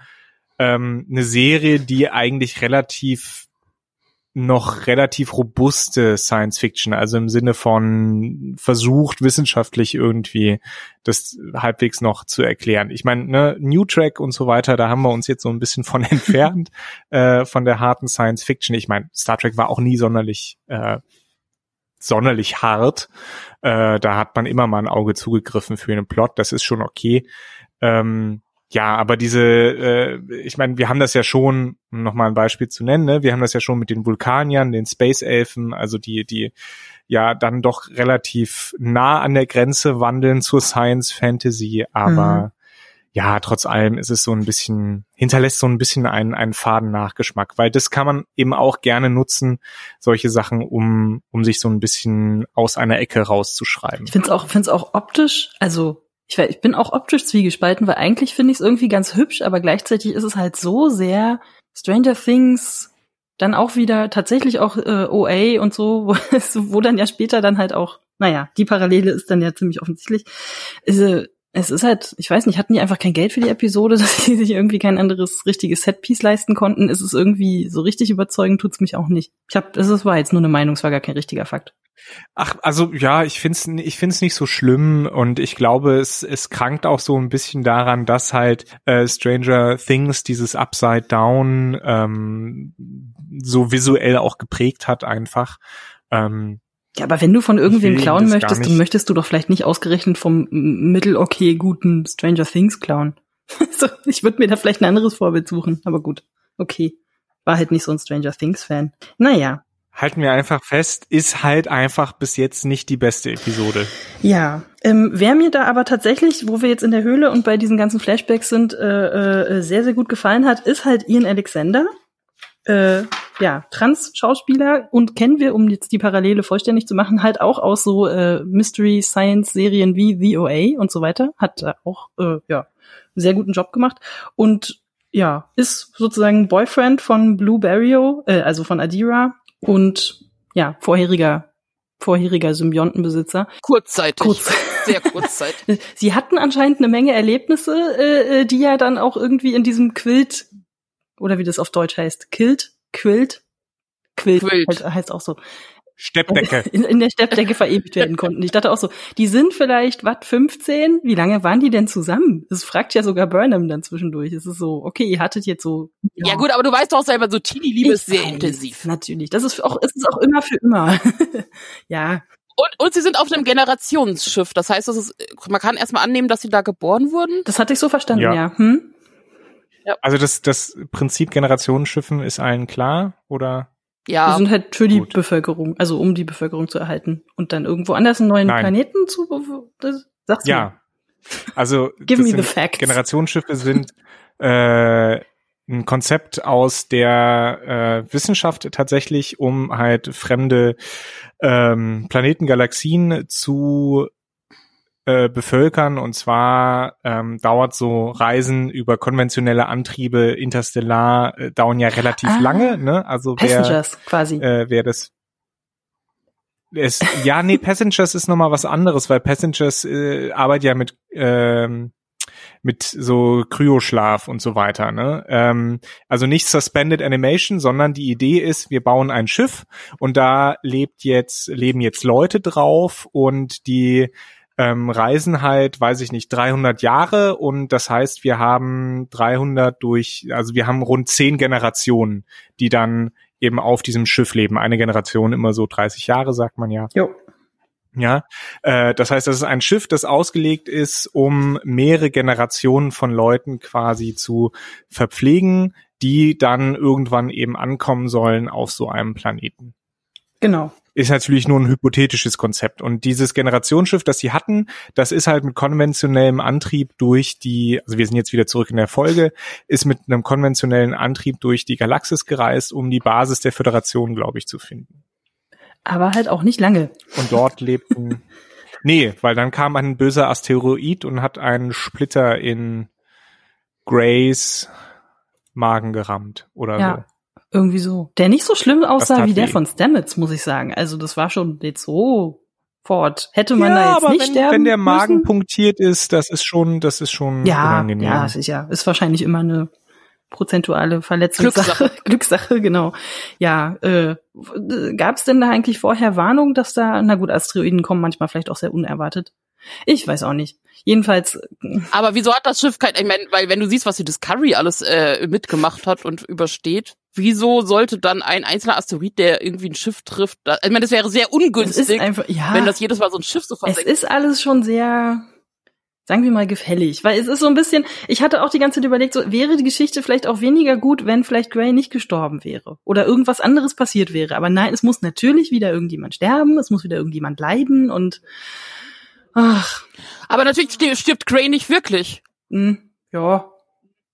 ähm, eine Serie, die eigentlich relativ noch relativ robuste Science Fiction, also im Sinne von versucht wissenschaftlich irgendwie das halbwegs noch zu erklären. Ich meine, ne, New Track und so weiter, da haben wir uns jetzt so ein bisschen von entfernt äh, von der harten Science Fiction. Ich meine, Star Trek war auch nie sonderlich äh, sonderlich hart. Äh, da hat man immer mal ein Auge zugegriffen für einen Plot, das ist schon okay. Ähm, ja, aber diese, äh, ich meine, wir haben das ja schon, um nochmal ein Beispiel zu nennen, ne? wir haben das ja schon mit den Vulkaniern, den Space Elfen, also die, die ja dann doch relativ nah an der Grenze wandeln zur Science Fantasy, aber ja, trotz allem ist es so ein bisschen, hinterlässt so ein bisschen einen, einen faden Nachgeschmack, weil das kann man eben auch gerne nutzen, solche Sachen, um, um sich so ein bisschen aus einer Ecke rauszuschreiben. Ich finde es auch, find's auch optisch, also ich, ich bin auch optisch zwiegespalten, weil eigentlich finde ich es irgendwie ganz hübsch, aber gleichzeitig ist es halt so sehr Stranger Things, dann auch wieder tatsächlich auch äh, OA und so, wo, wo dann ja später dann halt auch, naja, die Parallele ist dann ja ziemlich offensichtlich. Äh, es ist halt, ich weiß nicht, hatten die einfach kein Geld für die Episode, dass sie sich irgendwie kein anderes richtiges Setpiece leisten konnten? Ist es irgendwie so richtig überzeugend, tut's mich auch nicht. Ich habe, es war jetzt nur eine Meinung, es war gar kein richtiger Fakt. Ach, also ja, ich find's, ich find's nicht so schlimm und ich glaube, es, es krankt auch so ein bisschen daran, dass halt äh, Stranger Things dieses Upside Down ähm, so visuell auch geprägt hat einfach. Ähm, Ja, aber wenn du von irgendwem klauen möchtest, dann möchtest du doch vielleicht nicht ausgerechnet vom mittel-okay guten Stranger Things klauen. so, ich würde mir da vielleicht ein anderes Vorbild suchen, aber gut. Okay. War halt nicht so ein Stranger Things-Fan. Naja. Halten wir einfach fest, ist halt einfach bis jetzt nicht die beste Episode. Ja. Ähm, wer mir da aber tatsächlich, wo wir jetzt in der Höhle und bei diesen ganzen Flashbacks sind, äh, äh, sehr, sehr gut gefallen hat, ist halt Ian Alexander. Äh, ja, Trans-Schauspieler und kennen wir, um jetzt die Parallele vollständig zu machen, halt auch aus so äh, Mystery-Science-Serien wie The OA und so weiter. Hat auch, äh, ja, sehr guten Job gemacht. Und ja, ist sozusagen Boyfriend von Blue Barrio, äh, also von Adira und ja, vorheriger, vorheriger Symbiontenbesitzer. Kurzzeitig. Kurz. Sehr kurzzeitig. Sie hatten anscheinend eine Menge Erlebnisse, äh, äh, die ja dann auch irgendwie in diesem Quilt, oder wie das auf Deutsch heißt, Kilt, Quilt, Quilt, Quilt. Heißt, heißt auch so, Steppdecke. in, in der Steppdecke verewigt werden konnten. Ich dachte auch so, die sind vielleicht, was, 15? Wie lange waren die denn zusammen? Das fragt ja sogar Burnham dann zwischendurch. Es ist so, okay, ihr hattet jetzt so. Ja gut, aber du weißt doch selber, so Teenie-Liebe ist sehr weiß, intensiv. Natürlich. Das ist auch, es ist auch immer für immer. ja. Und, und sie sind auf einem Generationsschiff. Das heißt, das ist, man kann erstmal annehmen, dass sie da geboren wurden. Das hatte ich so verstanden, Ja. ja. Hm? Also das, das Prinzip Generationenschiffen ist allen klar, oder? Die Ja. sind halt für die Gut. Bevölkerung, also um die Bevölkerung zu erhalten und dann irgendwo anders einen neuen Nein. Planeten zu. Das, sag's mir. Ja. Also Give me the facts. Generationsschiffe sind äh, ein Konzept aus der äh, Wissenschaft tatsächlich, um halt fremde ähm, Planeten, Galaxien zu äh, bevölkern. Und zwar ähm, dauert so Reisen über konventionelle Antriebe interstellar äh, dauern ja relativ Ah. lange. Ne? Also wer, Passengers quasi. äh, wer das es, ja, nee, Passengers ist nochmal was anderes, weil Passengers äh, arbeitet ja mit ähm, mit so Kryoschlaf und so weiter. Ne? Ähm, also nicht Suspended Animation, sondern die Idee ist, wir bauen ein Schiff und da lebt jetzt leben jetzt Leute drauf und die ähm, reisen halt, weiß ich nicht, 300 Jahre und das heißt, wir haben 300 durch, also wir haben rund zehn Generationen, die dann eben auf diesem Schiff leben. Eine Generation immer so 30 Jahre, sagt man ja. Jo. Ja, äh, das heißt, das ist ein Schiff, das ausgelegt ist, um mehrere Generationen von Leuten quasi zu verpflegen, die dann irgendwann eben ankommen sollen auf so einem Planeten. Genau. Ist natürlich nur ein hypothetisches Konzept. Und dieses Generationsschiff, das sie hatten, das ist halt mit konventionellem Antrieb durch die, also wir sind jetzt wieder zurück in der Folge, ist mit einem konventionellen Antrieb durch die Galaxis gereist, um die Basis der Föderation, glaube ich, zu finden. Aber halt auch nicht lange. Und dort lebten, nee, weil dann kam ein böser Asteroid und hat einen Splitter in Grays Magen gerammt oder Ja. so. Irgendwie so. Der nicht so schlimm aussah wie der weh. von Stamets, muss ich sagen. Also das war schon jetzt so fort. Hätte man ja, da jetzt aber nicht wenn, sterben wenn der Magen müssen? punktiert ist, das ist schon, das ist schon Ja, unangenehm. ja, sicher. Ist wahrscheinlich immer eine prozentuale Verletzungssache. Glückssache. Glückssache, genau. Ja, äh, gab es denn da eigentlich vorher Warnung, dass da, na gut, Asteroiden kommen manchmal vielleicht auch sehr unerwartet. Ich weiß auch nicht. Jedenfalls, Aber wieso hat das Schiff kein, ich meine, weil wenn du siehst, was die Discovery alles äh, mitgemacht hat und übersteht, wieso sollte dann ein einzelner Asteroid, der irgendwie ein Schiff trifft, da, ich meine, das wäre sehr es ist ungünstig, einfach, ja, wenn das jedes Mal so ein Schiff so es versenkt. ist alles schon sehr, sagen wir mal, gefällig. Weil es ist so ein bisschen, ich hatte auch die ganze Zeit überlegt, so wäre die Geschichte vielleicht auch weniger gut, wenn vielleicht Gray nicht gestorben wäre. Oder irgendwas anderes passiert wäre. Aber nein, es muss natürlich wieder irgendjemand sterben, es muss wieder irgendjemand leiden und ach, Aber natürlich stirbt, Gray nicht wirklich. mh, ja,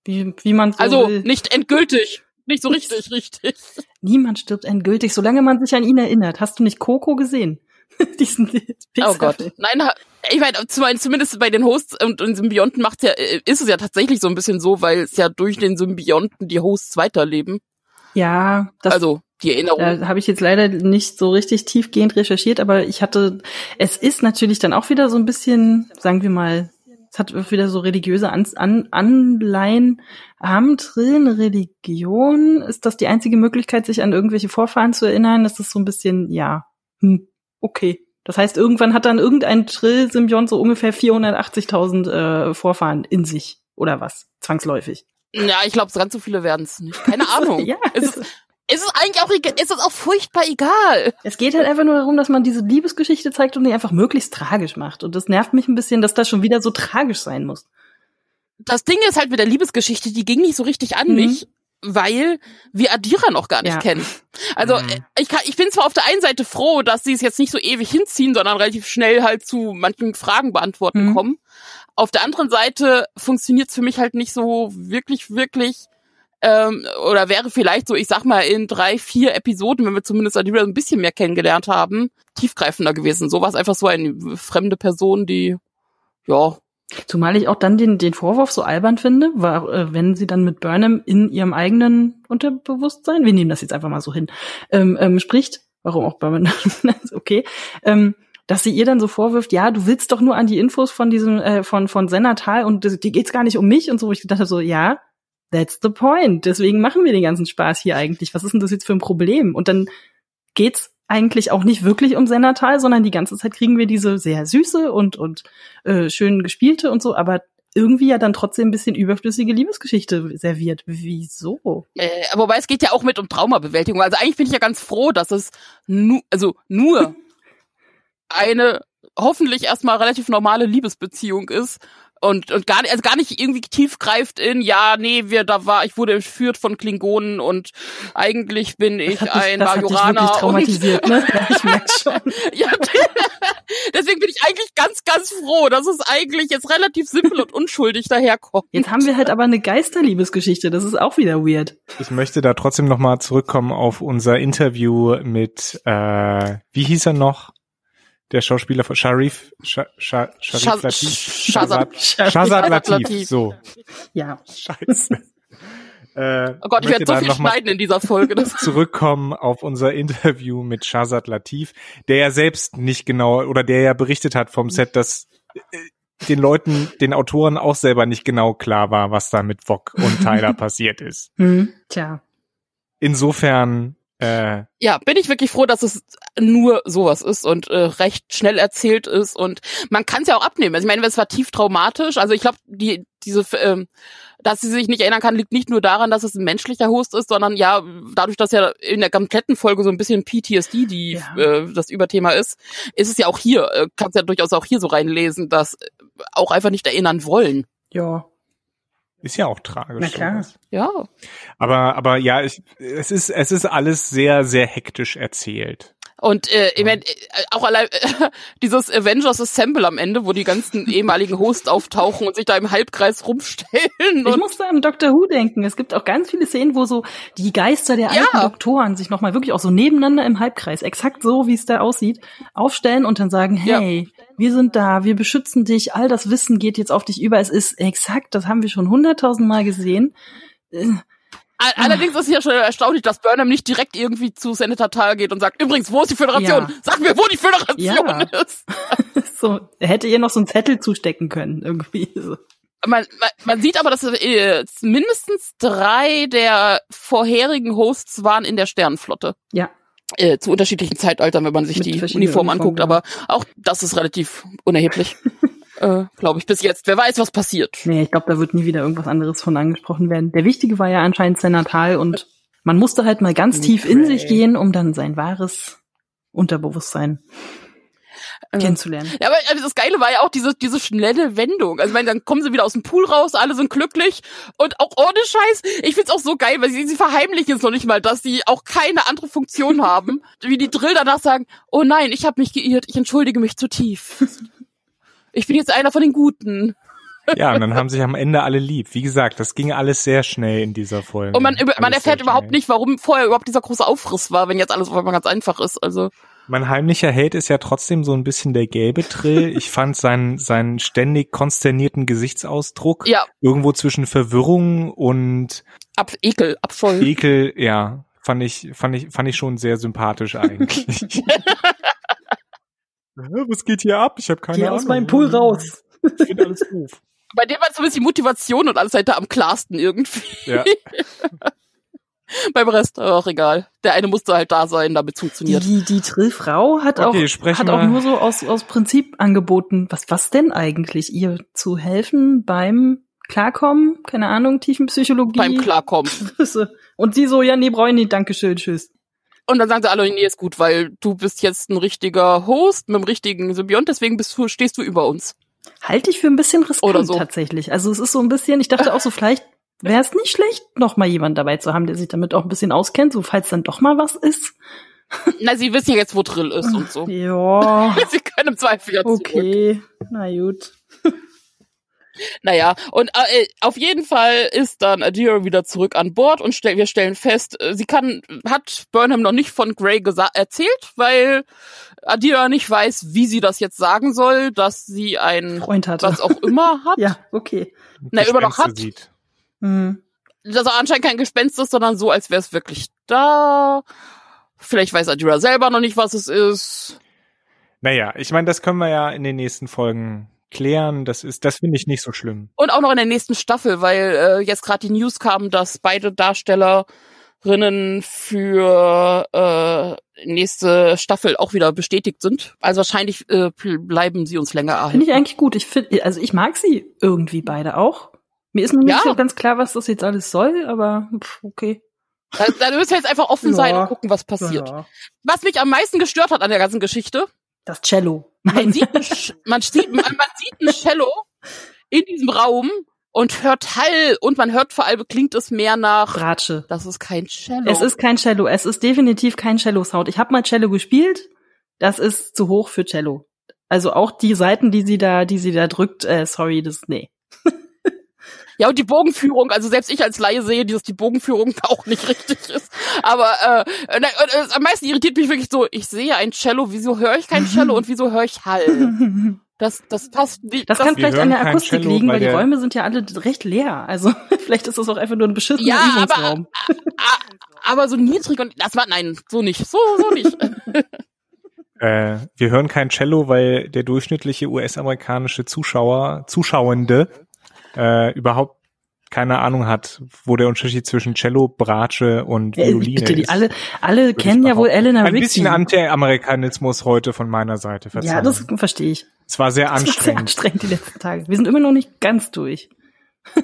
wie, wie man so Also will. nicht endgültig. Nicht so richtig, richtig. Niemand stirbt endgültig, solange man sich an ihn erinnert. Hast du nicht Coco gesehen? Diesen Oh Pixar-Film. Gott. Nein, ich meine, zum- zumindest bei den Hosts und, und Symbionten macht's ja, äh, ist es ja tatsächlich so ein bisschen so, weil es ja durch den Symbionten die Hosts weiterleben. Ja, das, also die Erinnerung. Da habe ich jetzt leider nicht so richtig tiefgehend recherchiert, aber ich hatte, es ist natürlich dann auch wieder so ein bisschen, sagen wir mal, es hat wieder so religiöse An An Anleihen. Haben Trillen Religion? Ist das die einzige Möglichkeit, sich an irgendwelche Vorfahren zu erinnern? Das ist so ein bisschen, ja, hm, okay. Das heißt, irgendwann hat dann irgendein Trill-Symbiont so ungefähr 480.000 äh, Vorfahren in sich. Oder was? Zwangsläufig. Ja, ich glaube, ganz so viele werden es nicht. Keine Ahnung. Ja, es, ist, es ist eigentlich auch, egal- es ist auch furchtbar egal. Es geht halt einfach nur darum, dass man diese Liebesgeschichte zeigt und die einfach möglichst tragisch macht. Und das nervt mich ein bisschen, dass das schon wieder so tragisch sein muss. Das Ding ist halt mit der Liebesgeschichte, die ging nicht so richtig an Mhm. mich, weil wir Adira noch gar nicht Ja. kennen. Also Mhm. äh, ich, kann, ich bin zwar auf der einen Seite froh, dass sie es jetzt nicht so ewig hinziehen, sondern relativ schnell halt zu manchen Fragen beantworten Mhm. kommen. Auf der anderen Seite funktioniert es für mich halt nicht so wirklich, wirklich ähm, oder wäre vielleicht so, ich sag mal, in drei, vier Episoden, wenn wir zumindest Adira ein bisschen mehr kennengelernt haben, tiefgreifender gewesen. So war es einfach so eine fremde Person, die, ja, Zumal ich auch dann den, den Vorwurf so albern finde, war, äh, wenn sie dann mit Burnham in ihrem eigenen Unterbewusstsein, wir nehmen das jetzt einfach mal so hin, ähm, ähm, spricht, warum auch Burnham, okay, ähm, dass sie ihr dann so vorwirft, ja, du willst doch nur an die Infos von diesem, äh, von, von Sennatal und die geht's gar nicht um mich und so, wo ich gedacht habe, so, ja, that's the point. Deswegen machen wir den ganzen Spaß hier eigentlich. Was ist denn das jetzt für ein Problem? Und dann geht's eigentlich auch nicht wirklich um Sennatal, sondern die ganze Zeit kriegen wir diese sehr süße und, und äh, schön gespielte und so, aber irgendwie ja dann trotzdem ein bisschen überflüssige Liebesgeschichte serviert. Wieso? Äh, wobei es geht ja auch mit um Traumabewältigung. Also eigentlich bin ich ja ganz froh, dass es nu also nur eine hoffentlich erstmal relativ normale Liebesbeziehung ist und und gar nicht also gar nicht irgendwie tief greift in ja nee wir da war ich wurde entführt von Klingonen und eigentlich bin ich Das hat dich, ein das hat dich wirklich Majoraner und traumatisiert, ne? Ja, ich merk's schon. ja, deswegen bin ich eigentlich ganz ganz froh, dass es eigentlich jetzt relativ simpel und unschuldig daherkommt. Jetzt haben wir halt aber eine Geisterliebesgeschichte, das ist auch wieder weird. Ich möchte da trotzdem nochmal zurückkommen auf unser Interview mit, äh, wie hieß er noch? Der Schauspieler von Sharif, Sha, Sha, Sharif Latif. Shazad- Shazad Shazad Latif. Latif. So, Ja. scheiße. Äh, Oh Gott, ich werde so viel schneiden in dieser Folge. Zurückkommen auf unser Interview mit Shazad Latif, der ja selbst nicht genau oder der ja berichtet hat vom Set, dass äh, den Leuten, den Autoren auch selber nicht genau klar war, was da mit Vog und Tyler passiert ist. Hm, tja. Insofern Äh, Ja, bin ich wirklich froh, dass es nur sowas ist und äh, recht schnell erzählt ist und man kann es ja auch abnehmen. Also ich meine, es war tief traumatisch. Also ich glaube, die diese ähm, dass sie sich nicht erinnern kann, liegt nicht nur daran, dass es ein menschlicher Host ist, sondern ja, dadurch, dass ja in der kompletten Folge so ein bisschen PTSD die Ja. äh, das Überthema ist, ist es ja auch hier, äh, kannst ja durchaus auch hier so reinlesen, dass äh, auch einfach nicht erinnern wollen. Ja. Ist ja auch tragisch. Na klar. sowas. Ja. Aber, aber ja, ich, es ist, es ist alles sehr, sehr hektisch erzählt. Und äh, ich mein, äh, auch allein äh, dieses Avengers Assemble am Ende, wo die ganzen ehemaligen Hosts auftauchen und sich da im Halbkreis rumstellen. Ich musste an Doctor Who denken. Es gibt auch ganz viele Szenen, wo so die Geister der Ja. alten Doktoren sich nochmal wirklich auch so nebeneinander im Halbkreis, exakt so, wie es da aussieht, aufstellen und dann sagen, Ja. hey, wir sind da, wir beschützen dich, all das Wissen geht jetzt auf dich über. Es ist exakt, das haben wir schon hunderttausendmal gesehen. All- allerdings ist es ja schon erstaunlich, dass Burnham nicht direkt irgendwie zu Senator Tal geht und sagt, übrigens, wo ist die Föderation? Ja. Sag mir, wo die Föderation Ja. ist. so, er hätte ihr noch so einen Zettel zustecken können, irgendwie. So. Man, man, man sieht aber, dass äh, mindestens drei der vorherigen Hosts waren in der Sternenflotte. Ja. Äh, zu unterschiedlichen Zeitaltern, wenn man sich Mit die Uniformen, anguckt. ja. Aber auch das ist relativ unerheblich. äh, Glaube ich, bis jetzt. Wer weiß, was passiert. Nee, ich glaube, da wird nie wieder irgendwas anderes von angesprochen werden. Der Wichtige war ja anscheinend Senatal und man musste halt mal ganz tief in Okay. sich gehen, um dann sein wahres Unterbewusstsein Äh, kennenzulernen. Ja, aber äh, das Geile war ja auch diese, diese schnelle Wendung. Also, ich meine, dann kommen sie wieder aus dem Pool raus, alle sind glücklich und auch ohne Scheiß. Ich find's auch so geil, weil sie, sie verheimlichen es noch nicht mal, dass sie auch keine andere Funktion haben. Wie die Drill danach sagen, oh nein, ich habe mich geirrt, ich entschuldige mich zu tief. Ich bin jetzt einer von den Guten. Ja, und dann haben sich am Ende alle lieb. Wie gesagt, das ging alles sehr schnell in dieser Folge. Und man, über- man erfährt überhaupt nicht, warum vorher überhaupt dieser große Aufriss war, wenn jetzt alles auf einmal ganz einfach ist. Also, Mein heimlicher Held ist ja trotzdem so ein bisschen der gelbe Trill. Ich fand seinen, seinen ständig konsternierten Gesichtsausdruck ja, irgendwo zwischen Verwirrung und ab, Ekel, Abscheu. Ekel, ja, fand ich, fand ich, fand ich schon sehr sympathisch eigentlich. Was geht hier ab? Ich habe keine Geh Ahnung. aus meinem Pool raus. Ich finde alles doof. Bei dem war zumindest die Motivation und alles halt da am klarsten irgendwie. Ja. Beim Rest auch egal. Der eine musste halt da sein, damit es funktioniert. Die, die Trillfrau hat Okay, auch, hat auch nur so aus, aus Prinzip angeboten, was, was denn eigentlich? Ihr zu helfen beim Klarkommen? Keine Ahnung, Tiefenpsychologie? Beim Klarkommen. Und sie so, ja, nee, brauche ich nicht, Dankeschön, tschüss. Und dann sagen sie alle, nee, ist gut, weil du bist jetzt ein richtiger Host mit einem richtigen Symbiont, deswegen bist du, stehst du über uns. Halte ich für ein bisschen riskant so. tatsächlich. Also es ist so ein bisschen, ich dachte auch so, vielleicht wäre es nicht schlecht, noch mal jemand dabei zu haben, der sich damit auch ein bisschen auskennt, so falls dann doch mal was ist. Na, sie wissen ja jetzt, wo Drill ist und so. Ja, Sie können im Zweifel ja zurück. okay, na gut. Naja, und äh, auf jeden Fall ist dann Adira wieder zurück an Bord und stell, wir stellen fest, äh, sie kann, hat Burnham noch nicht von Grey erzählt, weil Adira nicht weiß, wie sie das jetzt sagen soll, dass sie ein Freund hatte. was auch immer hat. Ja, okay. Na, immer noch hat. Sieht. Hm. dass er anscheinend kein Gespenst ist, sondern so, als wäre es wirklich da. Vielleicht weiß Adira selber noch nicht, was es ist. Naja, ich meine, das können wir ja in den nächsten Folgen klären. Das ist, das finde ich nicht so schlimm. Und auch noch in der nächsten Staffel, weil äh, jetzt gerade die News kam, dass beide Darstellerinnen für äh, nächste Staffel auch wieder bestätigt sind. Also wahrscheinlich äh, bleiben sie uns länger Finde erhalten. ich eigentlich gut. Ich finde, also ich mag sie irgendwie beide auch. Mir ist noch nicht Ja. so ganz klar, was das jetzt alles soll, aber pff, okay. Da, da müssen wir jetzt einfach offen sein Ja. und gucken, was passiert. Ja. Was mich am meisten gestört hat an der ganzen Geschichte, Das Cello. man sieht, ein man sieht, man, man sieht ein Cello in diesem Raum und hört Hall und man hört vor allem, klingt es mehr nach, Bratsche. das ist kein Cello. Es ist kein Cello. Es ist definitiv kein Cello-Sound. Ich habe mal Cello gespielt. Das ist zu hoch für Cello. Also auch die Seiten, die sie da, die sie da drückt, äh, sorry, das, nee. Ja, und die Bogenführung, also selbst ich als Laie sehe, dass die Bogenführung auch nicht richtig ist. Aber äh, äh, na, äh, am meisten irritiert mich wirklich so, ich sehe ein Cello, wieso höre ich kein Cello und wieso höre ich Hall? Das, das passt nicht. Das kann Wir vielleicht an der Akustik Cello, liegen, weil weil die Räume sind ja alle recht leer. Also vielleicht ist das auch einfach nur ein beschissener Ja, aber- Übungsraum. aber so niedrig und das war nein, so nicht, so so nicht. Äh, wir hören kein Cello, weil der durchschnittliche US-amerikanische Zuschauer, Zuschauende äh, überhaupt keine Ahnung hat, wo der Unterschied zwischen Cello, Bratsche und Violine bitte, die ist. alle, alle kennen ja wohl. Elena Ein Rigby. bisschen Anti-Amerikanismus heute von meiner Seite. ja, Verzeihung. das verstehe ich. es war sehr Das war sehr anstrengend. anstrengend die letzten Tage. Wir sind immer noch nicht ganz durch.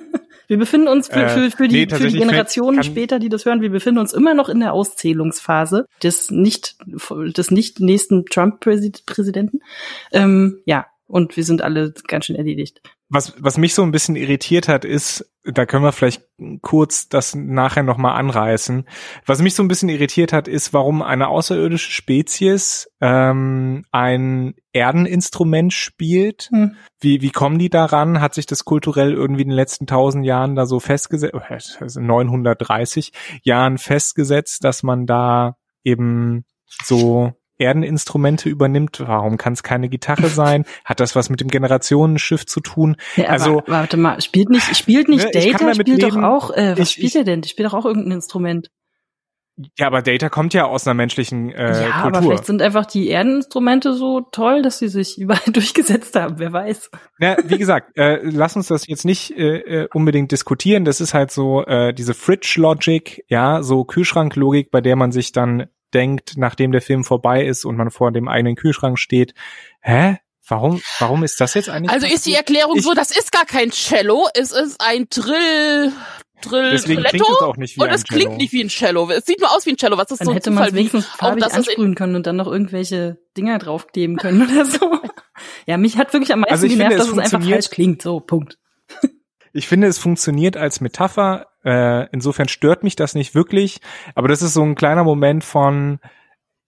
Wir befinden uns für, Äh, für, für, nee, die, für die Generationen später, die das hören, wir befinden uns immer noch in der Auszählungsphase des nicht, des nicht nächsten Trump-Präsidenten. Ähm, ja, und wir sind alle ganz schön erledigt. Was, was mich so ein bisschen irritiert hat, ist, da können wir vielleicht kurz das nachher nochmal anreißen. Was mich so ein bisschen irritiert hat, ist, warum eine außerirdische Spezies ähm, ein Erdeninstrument spielt. Hm. Wie, wie kommen die daran? Hat sich das kulturell irgendwie in den letzten tausend Jahren da so festgesetzt, also 930 Jahren festgesetzt, dass man da eben so Erdeninstrumente übernimmt? Warum kann es keine Gitarre sein? Hat das was mit dem Generationenschiff zu tun? Ja, aber, Also- warte mal, spielt nicht, spielt nicht Ne, ich Data, spielt leben. doch auch, äh, was Ich- spielt ich- er denn? Der spielt doch auch irgendein Instrument. Ja, aber Data kommt ja aus einer menschlichen äh, ja, aber Kultur. vielleicht sind einfach die Erdeninstrumente so toll, dass sie sich überall durchgesetzt haben, wer weiß. Ja, wie gesagt, äh, lass uns das jetzt nicht äh, äh, unbedingt diskutieren. Das ist halt so äh, diese Fridge-Logic, ja, so Kühlschrank-Logik, bei der man sich dann denkt, nachdem der Film vorbei ist und man vor dem eigenen Kühlschrank steht, hä? Warum, warum ist das jetzt eigentlich? Also ist die? Erklärung Ich- so, das ist gar kein Cello, es ist ein Drill, Drill, Deswegen klingt Trilletto es auch nicht wie und ein es klingt Cello. nicht wie ein Cello. Es sieht nur aus wie ein Cello, was ist Dann so ein hätte man wenigstens auch farbig das ist in, ansprühen können und dann noch irgendwelche Dinger draufkleben können oder so. ja, mich hat wirklich am meisten Also ich genervt, finde, dass es einfach falsch klingt. So, Punkt. Ich finde, es funktioniert als Metapher. Äh, insofern stört mich das nicht wirklich. Aber das ist so ein kleiner Moment von,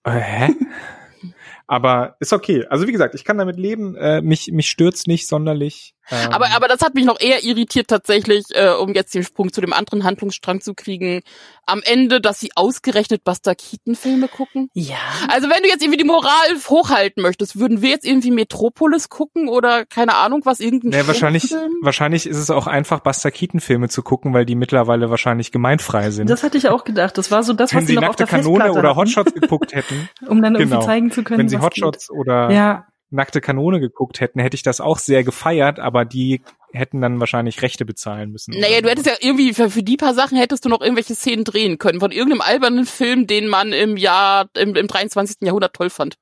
äh, hä? Aber ist okay. Also wie gesagt, ich kann damit leben. Äh, mich mich stört's nicht sonderlich. Ähm, aber, aber das hat mich noch eher irritiert tatsächlich, äh, um jetzt den Sprung zu dem anderen Handlungsstrang zu kriegen. Am Ende, dass sie ausgerechnet Buster Keaton-Filme gucken. Ja. Also wenn du jetzt irgendwie die Moral hochhalten möchtest, würden wir jetzt irgendwie Metropolis gucken oder keine Ahnung was, irgendein Nee, wahrscheinlich, Stummfilm? wahrscheinlich ist es auch einfach, Buster Keaton-Filme zu gucken, weil die mittlerweile wahrscheinlich gemeinfrei sind. Das hatte ich auch gedacht. Das war so das, Wenn was sie noch auf nackte der Kanone Festplatte oder Hotshots geguckt hätten, um dann irgendwie Genau. zeigen zu können, wenn sie was Hotshots oder geht. Ja, nackte Kanone geguckt hätten, hätte ich das auch sehr gefeiert, aber die hätten dann wahrscheinlich Rechte bezahlen müssen. Naja, du hättest ja irgendwie, für, für die paar Sachen hättest du noch irgendwelche Szenen drehen können von irgendeinem albernen Film, den man im Jahr, im, im 23. Jahrhundert toll fand.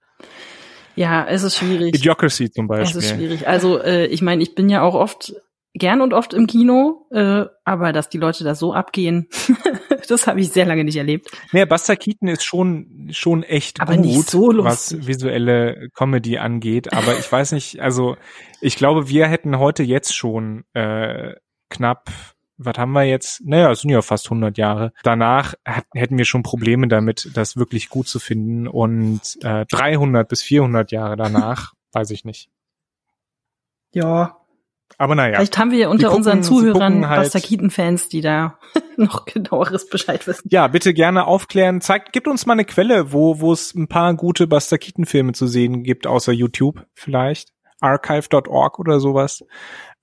ja, es ist schwierig. Idiocracy zum Es Beispiel. ist schwierig. Also äh, ich meine, ich bin ja auch oft gern und oft im Kino, äh, aber dass die Leute da so abgehen, das habe ich sehr lange nicht erlebt. Naja, Buster Keaton ist schon, schon echt Aber gut, so was visuelle Comedy angeht. Aber ich weiß nicht, also ich glaube, wir hätten heute jetzt schon äh, knapp, was haben wir jetzt? Naja, es sind ja fast 100 Jahre. Danach hat, hätten wir schon Probleme damit, das wirklich gut zu finden. Und äh, 300 bis 400 Jahre danach, weiß ich nicht. Ja, Aber naja. vielleicht haben wir ja unter gucken- unseren Zuhörern halt- Buster Keaton-Fans, die da noch genaueres Bescheid wissen. Ja, bitte gerne aufklären. Zeigt, gibt uns mal eine Quelle, wo wo es ein paar gute Buster Keaton Filme zu sehen gibt, außer YouTube vielleicht. Archive.org oder sowas.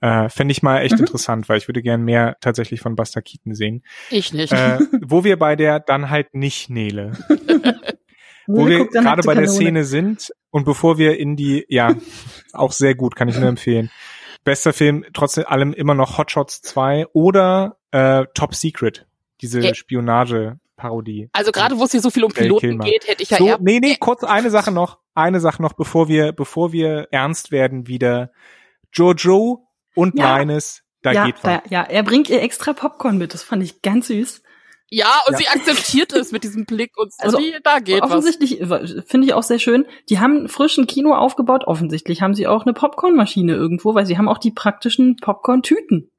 Äh, Fände ich mal echt Mhm. interessant, weil ich würde gern mehr tatsächlich von Buster Keaton sehen. Ich nicht. Äh, wo wir bei der dann halt nicht Nele. Wo wir gerade nackte bei der? Szene sind und bevor wir in die, ja, auch sehr gut, kann ich nur empfehlen. Bester Film, trotzdem allem immer noch Hot Shots 2 oder äh, Top Secret, diese Ja. Spionage-Parodie. also gerade wo es hier so viel um Piloten geht, hätte ich ja so, eher nee, nee, kurz eine Sache noch, eine Sache noch, bevor wir, bevor wir ernst werden wieder. Jojo und Ja. Linus, da ja, geht was. ja, er bringt ihr extra Popcorn mit. Das fand ich ganz süß. Ja, und Ja. sie akzeptiert es mit diesem Blick und so, Also, da geht offensichtlich äh, finde ich auch sehr schön. Die haben frischen Kino aufgebaut. Offensichtlich haben sie auch eine Popcornmaschine irgendwo, weil sie haben auch die praktischen Popcorn-Tüten.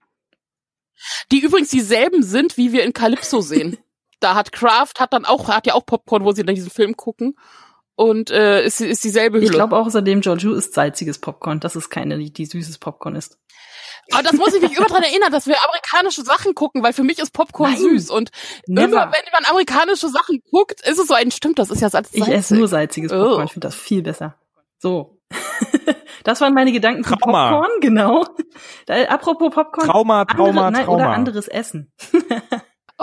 Die übrigens dieselben sind, wie wir in Calypso sehen. da hat Kraft, hat dann auch, hat ja auch Popcorn, wo sie dann diesen Film gucken. Und äh, ist, ist dieselbe Hülle. Ich glaube auch außerdem, Giorgio ist salziges Popcorn. Das ist keine, die süßes Popcorn ist. Aber das muss ich mich immer dran erinnern, dass wir amerikanische Sachen gucken, weil für mich ist Popcorn Nein. süß. Und Never. immer, wenn man amerikanische Sachen guckt, ist es so ein, stimmt, das ist ja salz Ich esse nur salziges Oh. Popcorn. Ich finde das viel besser. So. das waren meine Gedanken zu Trauma. Popcorn, genau. Da, apropos Popcorn. Trauma, Trauma, andere, nein, Trauma. Oder anderes Essen.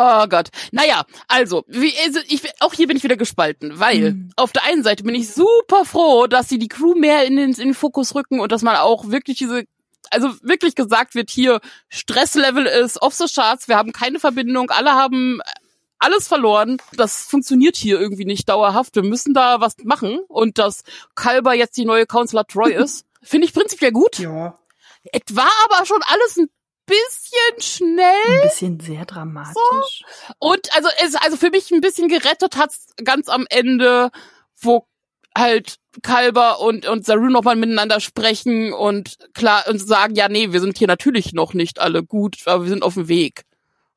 Oh Gott. Naja, also, wie, also ich, auch hier bin ich wieder gespalten, weil Mhm. auf der einen Seite bin ich super froh, dass sie die Crew mehr in den, in den Fokus rücken und dass man auch wirklich diese also wirklich gesagt wird hier, Stresslevel ist off the charts, wir haben keine Verbindung, alle haben alles verloren. Das funktioniert hier irgendwie nicht dauerhaft. Wir müssen da was machen. Und dass Kalber jetzt die neue Counselor Troy ist, finde ich prinzipiell gut. Ja. Es war aber schon alles ein bisschen schnell. Ein bisschen sehr dramatisch. So. Und also es also für mich ein bisschen gerettet hat's ganz am Ende, wo halt Kalber und, und Saru nochmal miteinander sprechen und klar und sagen, ja, nee, wir sind hier natürlich noch nicht alle gut, aber wir sind auf dem Weg.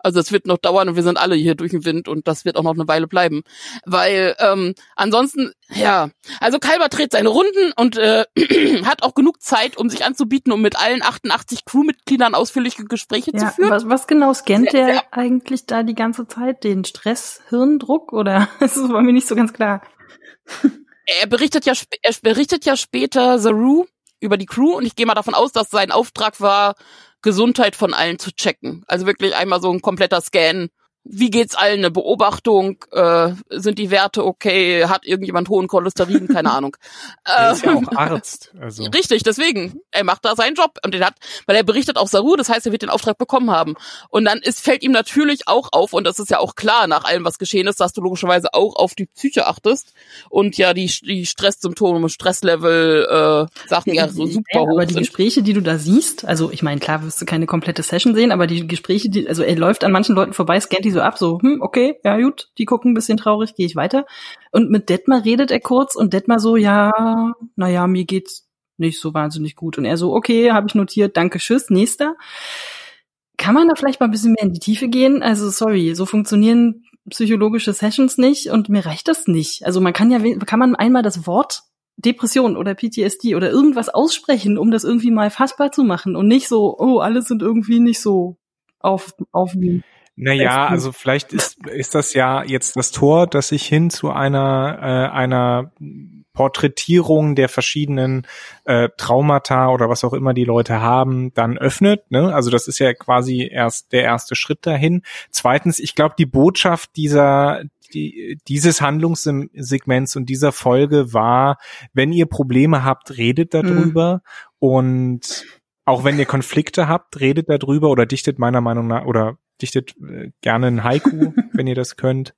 Also es wird noch dauern und wir sind alle hier durch den Wind und das wird auch noch eine Weile bleiben. Weil ähm, ansonsten, ja, also Kalber dreht seine Runden und äh, hat auch genug Zeit, um sich anzubieten, um mit allen 88 Crewmitgliedern ausführliche Gespräche ja, zu führen. Was, was genau scannt sehr, er eigentlich da die ganze Zeit? Den Stress, Hirndruck oder? Das war mir nicht so ganz klar. Er berichtet ja, er berichtet ja später Saru über die Crew und ich gehe mal davon aus, dass sein Auftrag war, Gesundheit von allen zu checken. Also wirklich einmal so ein kompletter Scan wie geht's allen eine Beobachtung? Äh, sind die Werte okay? Hat irgendjemand hohen Cholesterin? Keine Ahnung. er ist ja auch Arzt. Also. Richtig, deswegen. Er macht da seinen Job und den hat, weil er berichtet auch Saru, das heißt, er wird den Auftrag bekommen haben. Und dann ist, fällt ihm natürlich auch auf, und das ist ja auch klar nach allem, was geschehen ist, dass du logischerweise auch auf die Psyche achtest und ja die, die Stresssymptome, Stresslevel, äh, Sachen ja so super ja, hoch Aber die sind. Gespräche, die du da siehst, also ich meine, klar wirst du keine komplette Session sehen, aber die Gespräche, die, also er läuft an manchen Leuten vorbei, scannt die so ab, so, hm, okay, ja gut, die gucken ein bisschen traurig, gehe ich weiter. Und mit Detmar redet er kurz und Detmar so, ja, naja, mir geht's nicht so wahnsinnig gut. Und er so, okay, habe ich notiert, danke, tschüss, nächster. Kann man da vielleicht mal ein bisschen mehr in die Tiefe gehen? Also, sorry, so funktionieren psychologische Sessions nicht und mir reicht das nicht. Also man kann ja, kann man einmal das Wort Depression oder PTSD oder irgendwas aussprechen, um das irgendwie mal fassbar zu machen und nicht so, oh, alle sind irgendwie nicht so auf, auf naja, also vielleicht ist, ist das ja jetzt das Tor, das sich hin zu einer, äh, einer Porträtierung der verschiedenen äh, Traumata oder was auch immer die Leute haben, dann öffnet. Ne? Also das ist ja quasi erst der erste Schritt dahin. Zweitens, ich glaube, die Botschaft dieser die, dieses Handlungssegments und dieser Folge war, wenn ihr Probleme habt, redet darüber mhm. und auch wenn ihr Konflikte habt, redet darüber oder dichtet meiner Meinung nach oder dichtet äh, gerne ein Haiku, wenn ihr das könnt.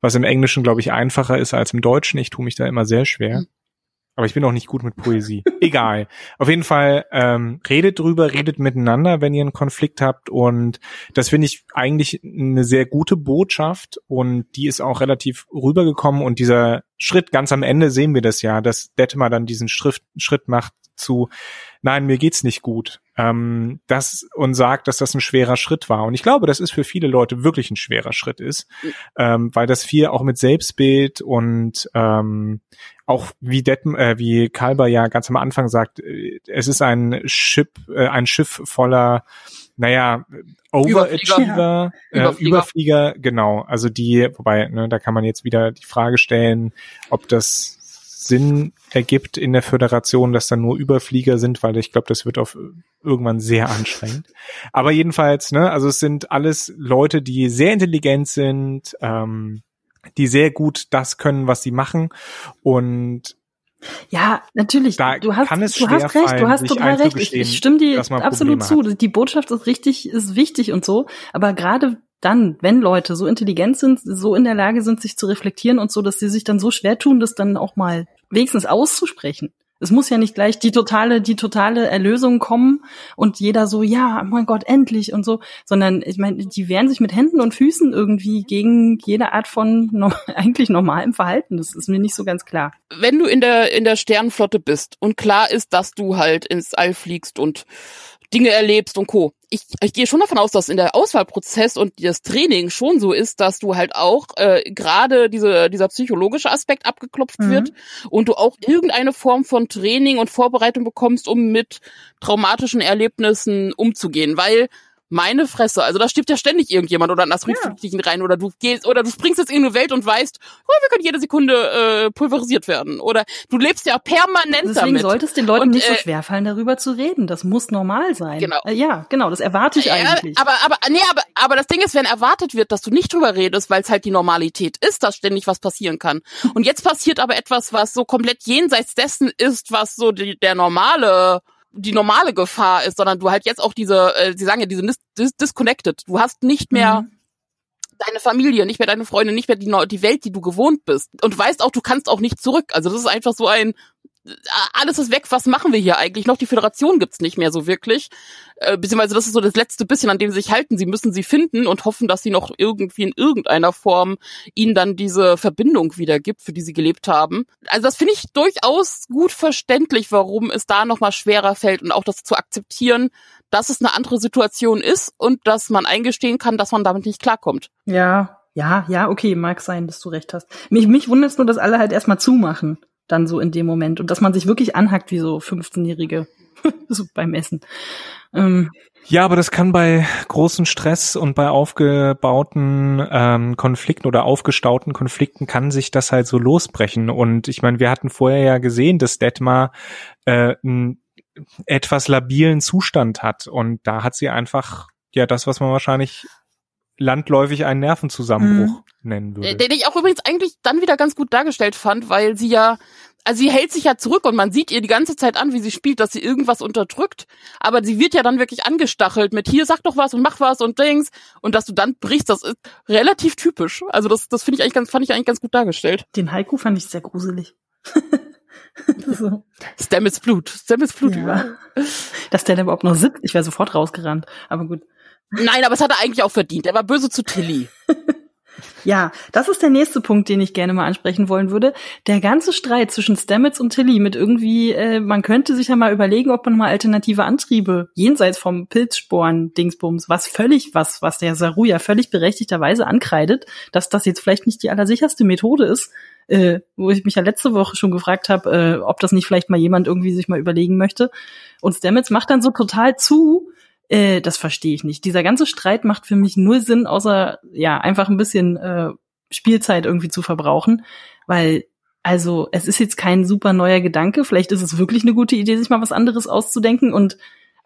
Was im Englischen, glaube ich, einfacher ist als im Deutschen. Ich tue mich da immer sehr schwer. Aber ich bin auch nicht gut mit Poesie. Egal. Auf jeden Fall ähm, redet drüber, redet miteinander, wenn ihr einen Konflikt habt. Und das finde ich eigentlich eine sehr gute Botschaft. Und die ist auch relativ rübergekommen. Und dieser Schritt, ganz am Ende sehen wir das ja, dass Detmar dann diesen Schritt, Schritt macht zu, nein, mir geht's nicht gut. Ähm, das und sagt, dass das ein schwerer Schritt war. Und ich glaube, dass es für viele Leute wirklich ein schwerer Schritt ist, ähm, weil das viel auch mit Selbstbild und ähm, auch wie Detm, äh, wie Kalber ja ganz am Anfang sagt, äh, es ist ein Schiff, äh, ein Schiff voller naja, Overachiever, Überflieger. Äh, Überflieger. Überflieger, genau. Also die, wobei, ne, da kann man jetzt wieder die Frage stellen, ob das Sinn ergibt in der Föderation, dass dann nur Überflieger sind, weil ich glaube, das wird auf irgendwann sehr anstrengend. Aber jedenfalls, ne, also es sind alles Leute, die sehr intelligent sind, ähm, die sehr gut das können, was sie machen und ja, natürlich. Da du hast, du hast recht, du hast total recht. Ich, ich stimme dir absolut zu. Hat. Die Botschaft ist richtig, ist wichtig und so. Aber gerade dann, wenn Leute so intelligent sind, so in der Lage sind, sich zu reflektieren und so, dass sie sich dann so schwer tun, das dann auch mal wenigstens auszusprechen. Es muss ja nicht gleich die totale, die totale Erlösung kommen und jeder so, ja, mein Gott, endlich und so, sondern ich meine, die wehren sich mit Händen und Füßen irgendwie gegen jede Art von no eigentlich normalem Verhalten. Das ist mir nicht so ganz klar. Wenn du in der in der Sternenflotte bist und klar ist, dass du halt ins All fliegst und Dinge erlebst und Co. Ich, ich gehe schon davon aus, dass in der Auswahlprozess und das Training schon so ist, dass du halt auch äh, gerade diese, dieser psychologische Aspekt abgeklopft mhm. wird und du auch irgendeine Form von Training und Vorbereitung bekommst, um mit traumatischen Erlebnissen umzugehen. Weil meine Fresse, also da stirbt ja ständig irgendjemand oder ein Asteroid ja. fliegt rein oder du gehst oder du springst jetzt in eine Welt und weißt, oh, wir können jede Sekunde äh, pulverisiert werden oder du lebst ja permanent Deswegen damit. sollte es den Leuten und, nicht so äh, schwerfallen, darüber zu reden. Das muss normal sein. Genau. Äh, ja, genau, das erwarte ich eigentlich. Aber aber nee, aber aber das Ding ist, wenn erwartet wird, dass du nicht drüber redest, weil es halt die Normalität ist, dass ständig was passieren kann. Und jetzt passiert aber etwas, was so komplett jenseits dessen ist, was so die, der normale die normale Gefahr ist, sondern du halt jetzt auch diese, äh, sie sagen ja, diese dis dis disconnected. Du hast nicht mehr mhm. deine Familie, nicht mehr deine Freunde, nicht mehr die, die Welt, die du gewohnt bist. Und weißt auch, du kannst auch nicht zurück. Also das ist einfach so ein, alles ist weg, was machen wir hier eigentlich noch? Die Föderation gibt's nicht mehr so wirklich. Äh, beziehungsweise das ist so das letzte bisschen, an dem sie sich halten. Sie müssen sie finden und hoffen, dass sie noch irgendwie in irgendeiner Form ihnen dann diese Verbindung wieder gibt, für die sie gelebt haben. Also das finde ich durchaus gut verständlich, warum es da nochmal schwerer fällt und auch das zu akzeptieren, dass es eine andere Situation ist und dass man eingestehen kann, dass man damit nicht klarkommt. Ja, ja, ja, okay, mag sein, dass du recht hast. Mich, mich wundert es nur, dass alle halt erstmal zumachen dann so in dem Moment und dass man sich wirklich anhackt wie so 15-Jährige so beim Essen. Ähm. Ja, aber das kann bei großen Stress und bei aufgebauten ähm, Konflikten oder aufgestauten Konflikten kann sich das halt so losbrechen. Und ich meine, wir hatten vorher ja gesehen, dass Detmar äh, einen etwas labilen Zustand hat und da hat sie einfach ja das, was man wahrscheinlich landläufig einen Nervenzusammenbruch mhm. nennen würde. Den ich auch übrigens eigentlich dann wieder ganz gut dargestellt fand, weil sie ja, also sie hält sich ja zurück und man sieht ihr die ganze Zeit an, wie sie spielt, dass sie irgendwas unterdrückt, aber sie wird ja dann wirklich angestachelt mit hier, sag doch was und mach was und Dings und dass du dann brichst, das ist relativ typisch. Also das, das finde ich eigentlich ganz, fand ich eigentlich ganz gut dargestellt. Den Haiku fand ich sehr gruselig. so. Stamets Blut, Stamets Blut ja. über. Dass der da überhaupt noch sitzt, ich wäre sofort rausgerannt, aber gut. Nein, aber es hat er eigentlich auch verdient. Er war böse zu Tilly. Ja, das ist der nächste Punkt, den ich gerne mal ansprechen wollen würde. Der ganze Streit zwischen Stamets und Tilly mit irgendwie, äh, man könnte sich ja mal überlegen, ob man mal alternative Antriebe jenseits vom Pilzsporen-Dingsbums, was völlig, was, was der Saru ja völlig berechtigterweise ankreidet, dass das jetzt vielleicht nicht die allersicherste Methode ist, äh, wo ich mich ja letzte Woche schon gefragt habe, äh, ob das nicht vielleicht mal jemand irgendwie sich mal überlegen möchte. Und Stamets macht dann so total zu, äh, das verstehe ich nicht. Dieser ganze Streit macht für mich nur Sinn, außer ja einfach ein bisschen äh, Spielzeit irgendwie zu verbrauchen, weil also es ist jetzt kein super neuer Gedanke. Vielleicht ist es wirklich eine gute Idee, sich mal was anderes auszudenken und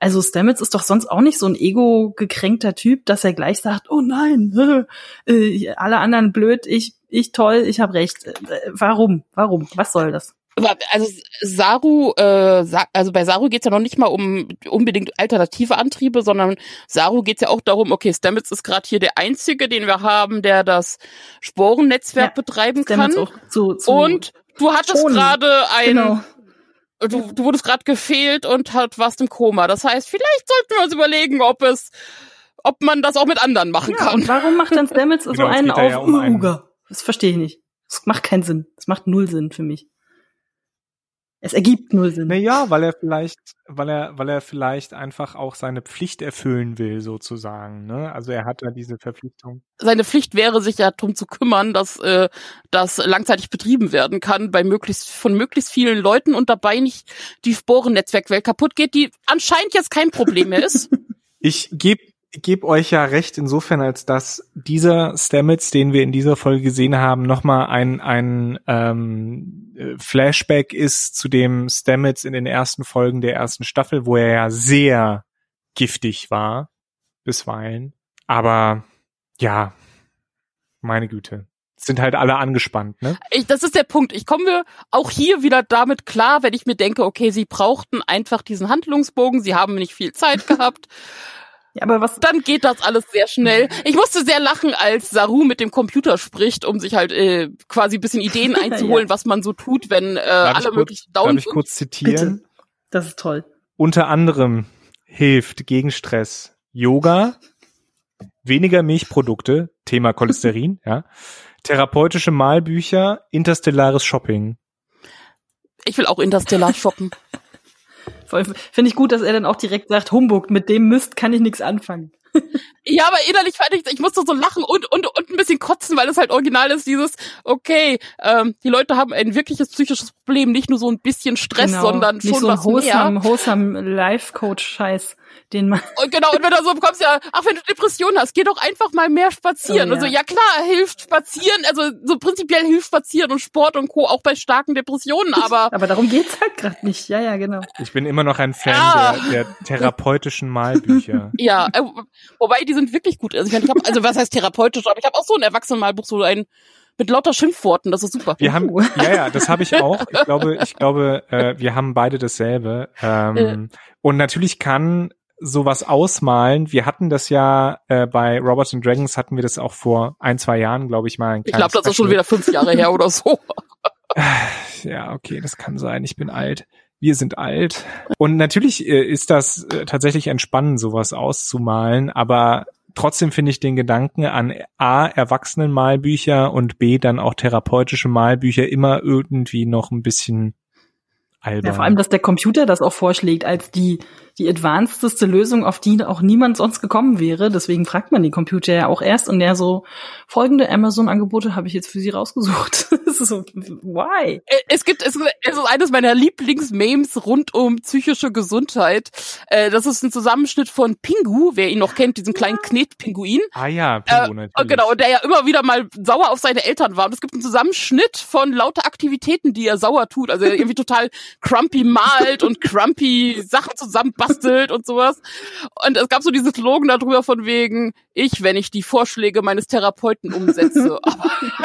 also Stamets ist doch sonst auch nicht so ein ego-gekränkter Typ, dass er gleich sagt, oh nein, äh, alle anderen blöd, ich, ich toll, ich habe recht. Äh, warum? Warum? Was soll das? Also Saru, äh, also bei Saru geht's ja noch nicht mal um unbedingt alternative Antriebe, sondern Saru geht's ja auch darum, okay, Stamets ist gerade hier der einzige, den wir haben, der das Sporennetzwerk ja, betreiben kann. Zu, zu und du hattest gerade ein genau. Du, du wurdest gerade gefehlt und hat, warst im Koma. Das heißt, vielleicht sollten wir uns überlegen, ob es, ob man das auch mit anderen machen ja, kann. Und warum macht dann Stamets so genau, einen auf ja um Uruga? Das verstehe ich nicht. Das macht keinen Sinn. Das macht null Sinn für mich. Es ergibt null Sinn. Naja, weil er vielleicht, weil er, weil er vielleicht einfach auch seine Pflicht erfüllen will, sozusagen. Ne? Also er hat ja diese Verpflichtung. Seine Pflicht wäre, sich ja darum zu kümmern, dass äh, das langzeitig betrieben werden kann bei möglichst von möglichst vielen Leuten und dabei nicht die Sporennetzwerkwelt kaputt geht, die anscheinend jetzt kein Problem mehr ist. Ich gebe gebe euch ja recht insofern, als dass dieser Stamets, den wir in dieser Folge gesehen haben, nochmal ein, ein ähm, Flashback ist zu dem Stamets in den ersten Folgen der ersten Staffel, wo er ja sehr giftig war, bisweilen. Aber ja, meine Güte. Sind halt alle angespannt, ne? Ich, das ist der Punkt. Ich komme auch hier wieder damit klar, wenn ich mir denke, okay, sie brauchten einfach diesen Handlungsbogen, sie haben nicht viel Zeit gehabt. Ja, aber was? Dann geht das alles sehr schnell. Ich musste sehr lachen, als Saru mit dem Computer spricht, um sich halt äh, quasi ein bisschen Ideen einzuholen, ja. was man so tut, wenn äh, alle möglichen down Darf ich kurz zitieren? Bitte. Das ist toll. Unter anderem hilft gegen Stress Yoga, weniger Milchprodukte, Thema Cholesterin, ja, therapeutische Malbücher, interstellares Shopping. Ich will auch interstellar shoppen. Finde ich gut, dass er dann auch direkt sagt, Humbug, mit dem Mist kann ich nichts anfangen. Ja, aber innerlich fand ich, ich musste so lachen und, und, und ein bisschen kotzen, weil es halt original ist, dieses, okay, ähm, die Leute haben ein wirkliches psychisches Problem, nicht nur so ein bisschen Stress, genau, sondern schon nicht so was wholesome, mehr. wholesome Life-Coach-Scheiß den man. Und genau, und wenn du so bekommst, ja, ach, wenn du Depressionen hast, geh doch einfach mal mehr spazieren. Oh, ja. Also ja klar, hilft spazieren, also so prinzipiell hilft spazieren und Sport und Co. auch bei starken Depressionen, aber. aber darum geht's halt gerade nicht. Ja, ja, genau. Ich bin immer noch ein Fan ja. der, der therapeutischen Malbücher. ja, äh, wobei die sind wirklich gut. Also ich, mein, ich hab, also was heißt therapeutisch, aber ich habe auch so ein Erwachsenenmalbuch, so ein mit lauter Schimpfworten, das ist super. Wir haben, ja, ja, das habe ich auch. Ich glaube, ich glaube, äh, wir haben beide dasselbe. Ähm, Und natürlich kann sowas ausmalen. Wir hatten das ja äh, bei Robots and Dragons hatten wir das auch vor ein, zwei Jahren, glaube ich mal. Ein ich glaube, das ist schon wieder fünf Jahre her oder so. ja, okay, das kann sein. Ich bin alt. Wir sind alt. Und natürlich äh, ist das äh, tatsächlich entspannend, sowas auszumalen, aber trotzdem finde ich den Gedanken an A, Erwachsenenmalbücher und B, dann auch therapeutische Malbücher immer irgendwie noch ein bisschen albern. Ja, vor allem, dass der Computer das auch vorschlägt als die, die advancedeste Lösung, auf die auch niemand sonst gekommen wäre. Deswegen fragt man den Computer ja auch erst und der so, folgende Amazon-Angebote habe ich jetzt für Sie rausgesucht. das ist so, why? Es gibt, es, es ist eines meiner Lieblings-Memes rund um psychische Gesundheit. Äh, das ist ein Zusammenschnitt von Pingu, wer ihn noch kennt, diesen kleinen Knetpinguin. Ah ja, Pingu äh, natürlich. Genau, der ja immer wieder mal sauer auf seine Eltern war. Und es gibt einen Zusammenschnitt von lauter Aktivitäten, die er sauer tut. Also er irgendwie total crumpy malt und crumpy Sachen zusammenbastelt und sowas. Und es gab so dieses Slogan darüber von wegen, ich, wenn ich die Vorschläge meines Therapeuten umsetze. aber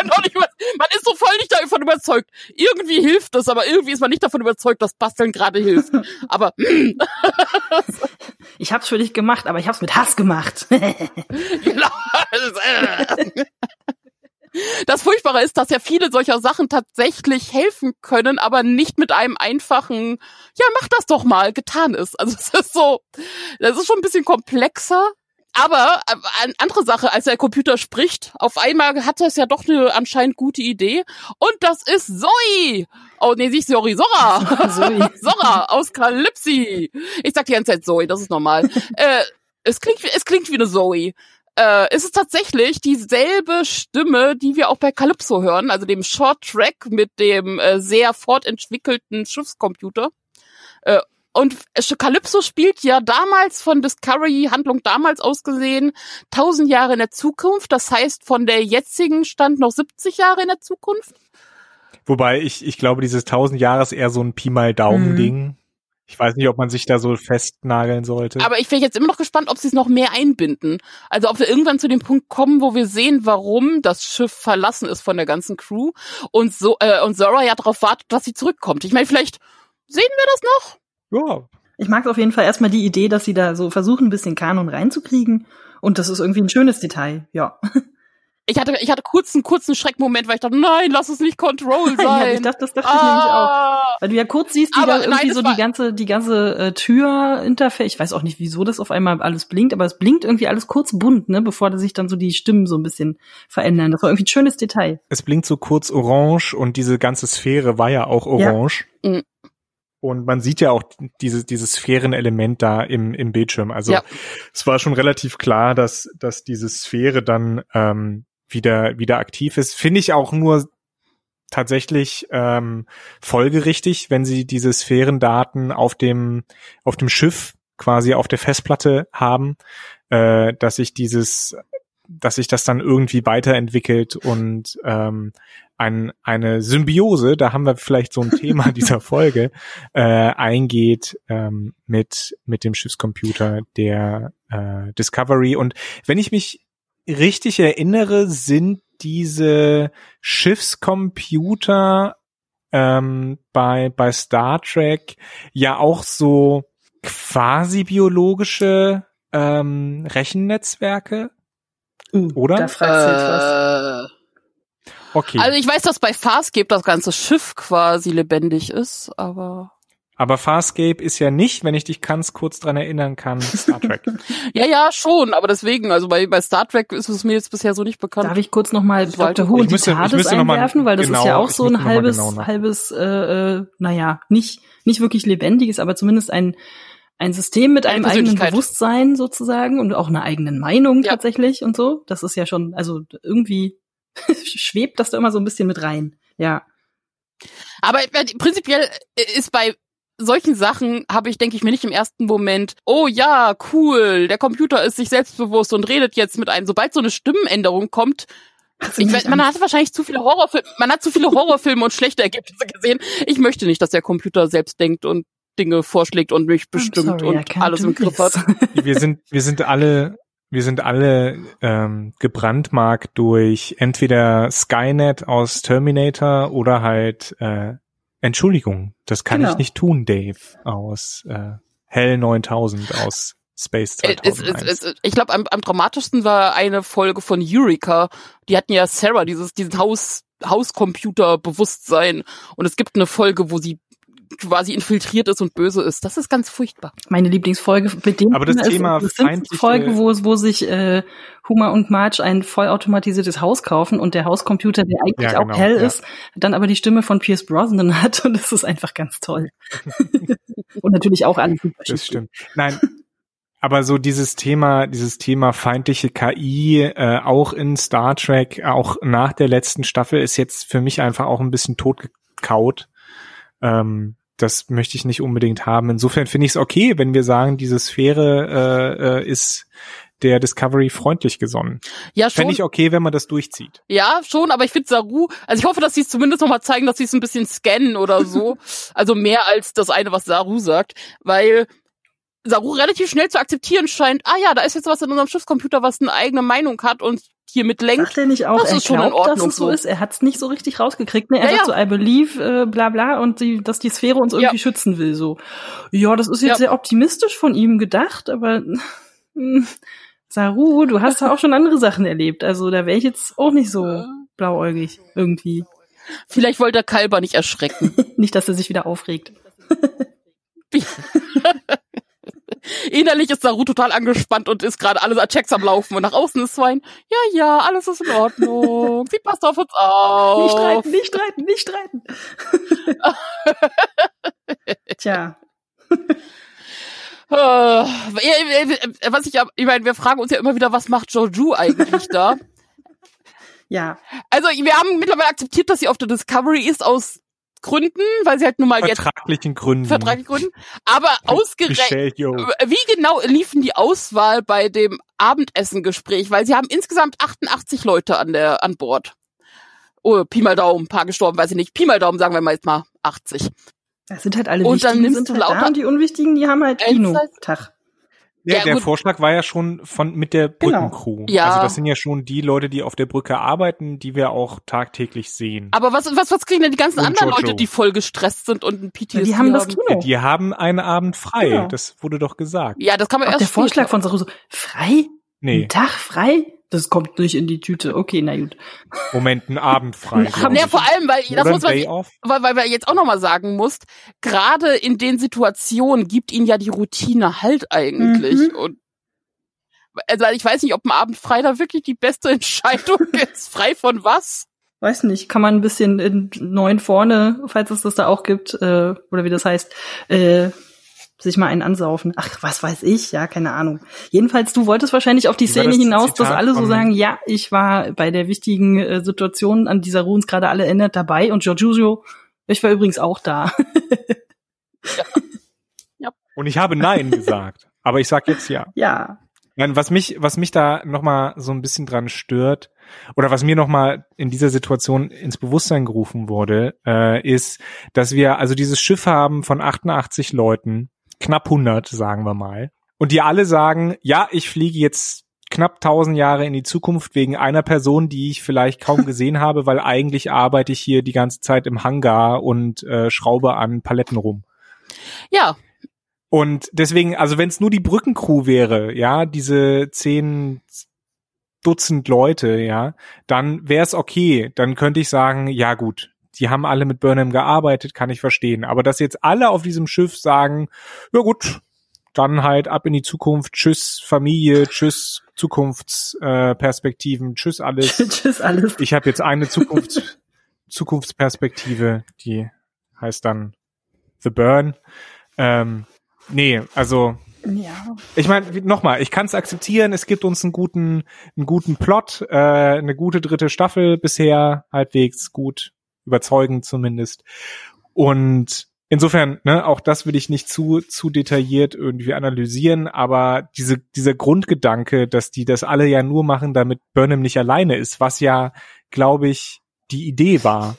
man ist so voll nicht davon überzeugt. Irgendwie hilft es, aber irgendwie ist man nicht davon überzeugt, dass Basteln gerade hilft. Aber ich hab's für dich gemacht, aber ich hab's mit Hass gemacht. genau. Das Furchtbare ist, dass ja viele solcher Sachen tatsächlich helfen können, aber nicht mit einem einfachen, ja, mach das doch mal, getan ist. Also es ist so, das ist schon ein bisschen komplexer. Aber äh, eine andere Sache, als der Computer spricht, auf einmal hat er es ja doch eine anscheinend gute Idee. Und das ist Zoe. Oh, nee, nicht sorry, Sora. Zoe. Sora aus Calypsi. Ich sag die ganze Zeit Zoe, das ist normal. äh, es klingt, es klingt wie eine Zoe äh, ist es tatsächlich dieselbe Stimme, die wir auch bei Calypso hören, also dem Short Track mit dem äh, sehr fortentwickelten Schiffscomputer. Äh, und Calypso spielt ja damals von Discovery Handlung damals ausgesehen 1000 Jahre in der Zukunft. Das heißt von der jetzigen Stand noch 70 Jahre in der Zukunft. Wobei ich, ich glaube, dieses 1000 Jahre ist eher so ein Pi mal Daumen Ding. Ich weiß nicht, ob man sich da so festnageln sollte. Aber ich wäre jetzt immer noch gespannt, ob sie es noch mehr einbinden. Also ob wir irgendwann zu dem Punkt kommen, wo wir sehen, warum das Schiff verlassen ist von der ganzen Crew und so äh, und Zora ja darauf wartet, dass sie zurückkommt. Ich meine, vielleicht sehen wir das noch. Ja. Ich mag auf jeden Fall erstmal die Idee, dass sie da so versuchen, ein bisschen Kanon reinzukriegen. Und das ist irgendwie ein schönes Detail, ja. Ich hatte, ich hatte kurz einen kurzen Schreckmoment, weil ich dachte, nein, lass es nicht Control sein. ja, ich dachte, das dachte ah, ich nämlich auch. Weil du ja kurz siehst, wie da irgendwie nein, so die ganze, die ganze äh, Tür-Interface, ich weiß auch nicht, wieso das auf einmal alles blinkt, aber es blinkt irgendwie alles kurz bunt, ne, bevor sich dann so die Stimmen so ein bisschen verändern. Das war irgendwie ein schönes Detail. Es blinkt so kurz orange und diese ganze Sphäre war ja auch orange. Ja. Mhm. Und man sieht ja auch diese, dieses Sphärenelement da im, im Bildschirm. Also ja. es war schon relativ klar, dass, dass diese Sphäre dann ähm, wieder, wieder aktiv ist. Finde ich auch nur tatsächlich ähm, folgerichtig, wenn sie diese Sphärendaten auf dem, auf dem Schiff quasi auf der Festplatte haben, äh, dass sich dieses, dass sich das dann irgendwie weiterentwickelt und ähm, ein, eine Symbiose, da haben wir vielleicht so ein Thema dieser Folge, äh, eingeht ähm, mit, mit dem Schiffscomputer der äh, Discovery. Und wenn ich mich richtig erinnere, sind diese Schiffscomputer ähm, bei, bei Star Trek ja auch so quasi biologische ähm, Rechennetzwerke. Uh, oder? Da fragst du jetzt was. Äh, okay. Also ich weiß, dass bei Farscape das ganze Schiff quasi lebendig ist, aber aber Farscape ist ja nicht, wenn ich dich ganz kurz dran erinnern kann, Star Trek. ja, ja, schon, aber deswegen, also bei, bei Star Trek ist es mir jetzt bisher so nicht bekannt. Darf ich kurz nochmal Dr. Who und die TARDIS einwerfen, mal, weil das genau, ist ja auch so ein halbes, genau halbes, äh, äh, naja, nicht, nicht wirklich lebendiges, aber zumindest ein, ein System mit einem eigenen Bewusstsein sozusagen und auch einer eigenen Meinung ja. tatsächlich und so. Das ist ja schon, also irgendwie schwebt das da immer so ein bisschen mit rein, ja. Aber prinzipiell ist bei solchen Sachen habe ich, denke ich mir nicht im ersten Moment, oh ja, cool, der Computer ist sich selbstbewusst und redet jetzt mit einem. Sobald so eine Stimmenänderung kommt, ich weiß, man hat wahrscheinlich zu viele Horrorfilme, man hat zu viele Horrorfilme und schlechte Ergebnisse gesehen. Ich möchte nicht, dass der Computer selbst denkt und Dinge vorschlägt und mich bestimmt sorry, und alles im Griff hat. Wir sind, wir sind alle wir sind alle ähm, gebrandmarkt durch entweder Skynet aus Terminator oder halt äh, Entschuldigung, das kann genau. ich nicht tun, Dave aus äh, Hell 9000 aus Space 2001. Es, es, es, ich glaube, am, am dramatischsten war eine Folge von Eureka. Die hatten ja Sarah, dieses, diesen Haus, Hauscomputer-Bewusstsein. Und es gibt eine Folge, wo sie quasi infiltriert ist und böse ist. Das ist ganz furchtbar. Meine Lieblingsfolge mit dem Aber das Thema ist eine Folge, wo, wo sich äh, Huma und Marge ein vollautomatisiertes Haus kaufen und der Hauscomputer, der eigentlich ja, genau, auch hell ja. ist, dann aber die Stimme von Pierce Brosnan hat und das ist einfach ganz toll. und natürlich auch alles Das stimmt. Nein, aber so dieses Thema, dieses Thema feindliche KI, äh, auch in Star Trek, auch nach der letzten Staffel, ist jetzt für mich einfach auch ein bisschen totgekaut. Ähm, das möchte ich nicht unbedingt haben. Insofern finde ich es okay, wenn wir sagen, diese Sphäre äh, äh, ist der Discovery freundlich gesonnen. Ja, schon. Fände ich okay, wenn man das durchzieht. Ja, schon, aber ich finde Saru, also ich hoffe, dass sie es zumindest nochmal zeigen, dass sie es ein bisschen scannen oder so. also mehr als das eine, was Saru sagt, weil Saru relativ schnell zu akzeptieren scheint, ah ja, da ist jetzt was in unserem Schiffscomputer, was eine eigene Meinung hat und hier mit lenkt. Sagt er nicht auch, das er ist glaubt, schon in Ordnung dass es so ist? Er hat es nicht so richtig rausgekriegt. Ne? Er ja, sagt ja. so, I believe, äh, bla bla, und die, dass die Sphäre uns irgendwie ja. schützen will. So, ja, das ist jetzt sehr optimistisch von ihm gedacht, aber hm, Saru, du hast da auch schon andere Sachen erlebt. Also da wäre ich jetzt auch nicht so blauäugig irgendwie. Vielleicht wollte der Kalber nicht erschrecken. nicht, dass er sich wieder aufregt. Innerlich ist Saru total angespannt und ist gerade alles Checks am Laufen und nach außen ist Swine. Ja, ja, alles ist in Ordnung. Sie passt auf uns auf. Nicht streiten, nicht streiten, nicht streiten. Tja. Äh, was ich, ich meine, wir fragen uns ja immer wieder, was macht Joju eigentlich da? Ja. Also, wir haben mittlerweile akzeptiert, dass sie auf der Discovery ist aus Gründen, weil sie halt nun mal vertraglichen jetzt Gründen. Vertraglichen Gründen. Aber ausgerechnet, wie genau liefen die Auswahl bei dem Abendessengespräch? Weil sie haben insgesamt 88 Leute an der an Bord. Oh, Pi mal Daumen, paar gestorben, weiß ich nicht. Pi mal Daumen, sagen wir mal jetzt mal 80. Das sind halt alle und wichtigen, dann nimmst sind halt lauter da und die Unwichtigen, die haben halt Kino-Tag. Ja, ja der gut. Vorschlag war ja schon von mit der genau. Brückencrew. Genau. Ja. Also das sind ja schon die Leute, die auf der Brücke arbeiten, die wir auch tagtäglich sehen. Aber was was was kriegen denn die ganzen und anderen Jojo. Leute, die voll gestresst sind und ein PTSD ja, die haben? Das Kino. Die haben einen Abend frei. Genau. Das wurde doch gesagt. Ja, das kann man auch erst. Der Vorschlag von Saruso frei? Nee. Ein Tag frei? Das kommt nicht in die Tüte. Okay, na gut. Moment, ein Abend frei. Ja, vor allem, weil das muss man, weil, weil wir jetzt auch noch mal sagen muss, gerade in den Situationen gibt ihnen ja die Routine halt eigentlich mhm. und also ich weiß nicht, ob ein Abend frei da wirklich die beste Entscheidung ist. Frei von was? Weiß nicht, kann man ein bisschen in neun vorne, falls es das da auch gibt, äh, oder wie das heißt, äh, sich mal einen ansaufen. Ach, was weiß ich, ja, keine Ahnung. Jedenfalls, du wolltest wahrscheinlich auf die Szene das hinaus, Zitat dass alle so sagen, ja, ich war bei der wichtigen äh, Situation, an dieser Ruhe uns gerade alle erinnert, dabei und Giorgio, ich war übrigens auch da. ja. ja. Und ich habe Nein gesagt, aber ich sag jetzt ja. Ja. Nein, was mich, was mich da nochmal so ein bisschen dran stört, oder was mir nochmal in dieser Situation ins Bewusstsein gerufen wurde, äh, ist, dass wir also dieses Schiff haben von 88 Leuten, knapp 100, sagen wir mal, und die alle sagen, ja, ich fliege jetzt knapp 1000 Jahre in die Zukunft wegen einer Person, die ich vielleicht kaum gesehen habe, weil eigentlich arbeite ich hier die ganze Zeit im Hangar und äh, schraube an Paletten rum. Ja, und deswegen, also wenn es nur die Brückencrew wäre, ja, diese zehn Dutzend Leute, ja, dann wäre es okay. Dann könnte ich sagen, ja gut, die haben alle mit Burnham gearbeitet, kann ich verstehen. Aber dass jetzt alle auf diesem Schiff sagen, ja gut, dann halt ab in die Zukunft, tschüss Familie, tschüss Zukunftsperspektiven, äh, tschüss alles. tschüss alles. Ich habe jetzt eine Zukunfts Zukunftsperspektive, die heißt dann The Burn. Ähm, Nee, also ja. Ich meine, nochmal, ich kann es akzeptieren, es gibt uns einen guten, einen guten Plot, äh, eine gute dritte Staffel bisher, halbwegs gut, überzeugend zumindest. Und insofern, ne, auch das will ich nicht zu, zu detailliert irgendwie analysieren, aber diese, dieser Grundgedanke, dass die das alle ja nur machen, damit Burnham nicht alleine ist, was ja, glaube ich, die Idee war,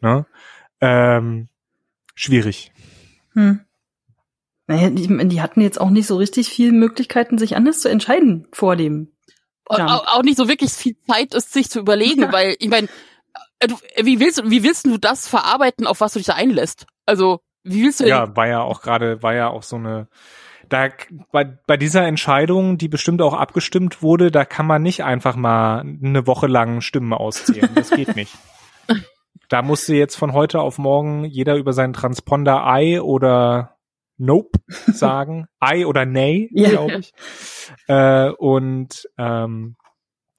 ne, ähm, schwierig. Hm. Naja, die, die hatten jetzt auch nicht so richtig viele Möglichkeiten, sich anders zu entscheiden vor dem. Auch, auch nicht so wirklich viel Zeit ist, sich zu überlegen, weil ich meine, wie willst wie willst du das verarbeiten, auf was du dich da einlässt? Also wie willst du Ja, war ja auch gerade, war ja auch so eine, da, bei, bei dieser Entscheidung, die bestimmt auch abgestimmt wurde, da kann man nicht einfach mal eine Woche lang Stimmen auszählen. Das geht nicht. Da musste jetzt von heute auf morgen jeder über seinen Transponder Ei oder Nope sagen. Ei oder Nay, Ja. glaube ich. Äh, und ähm,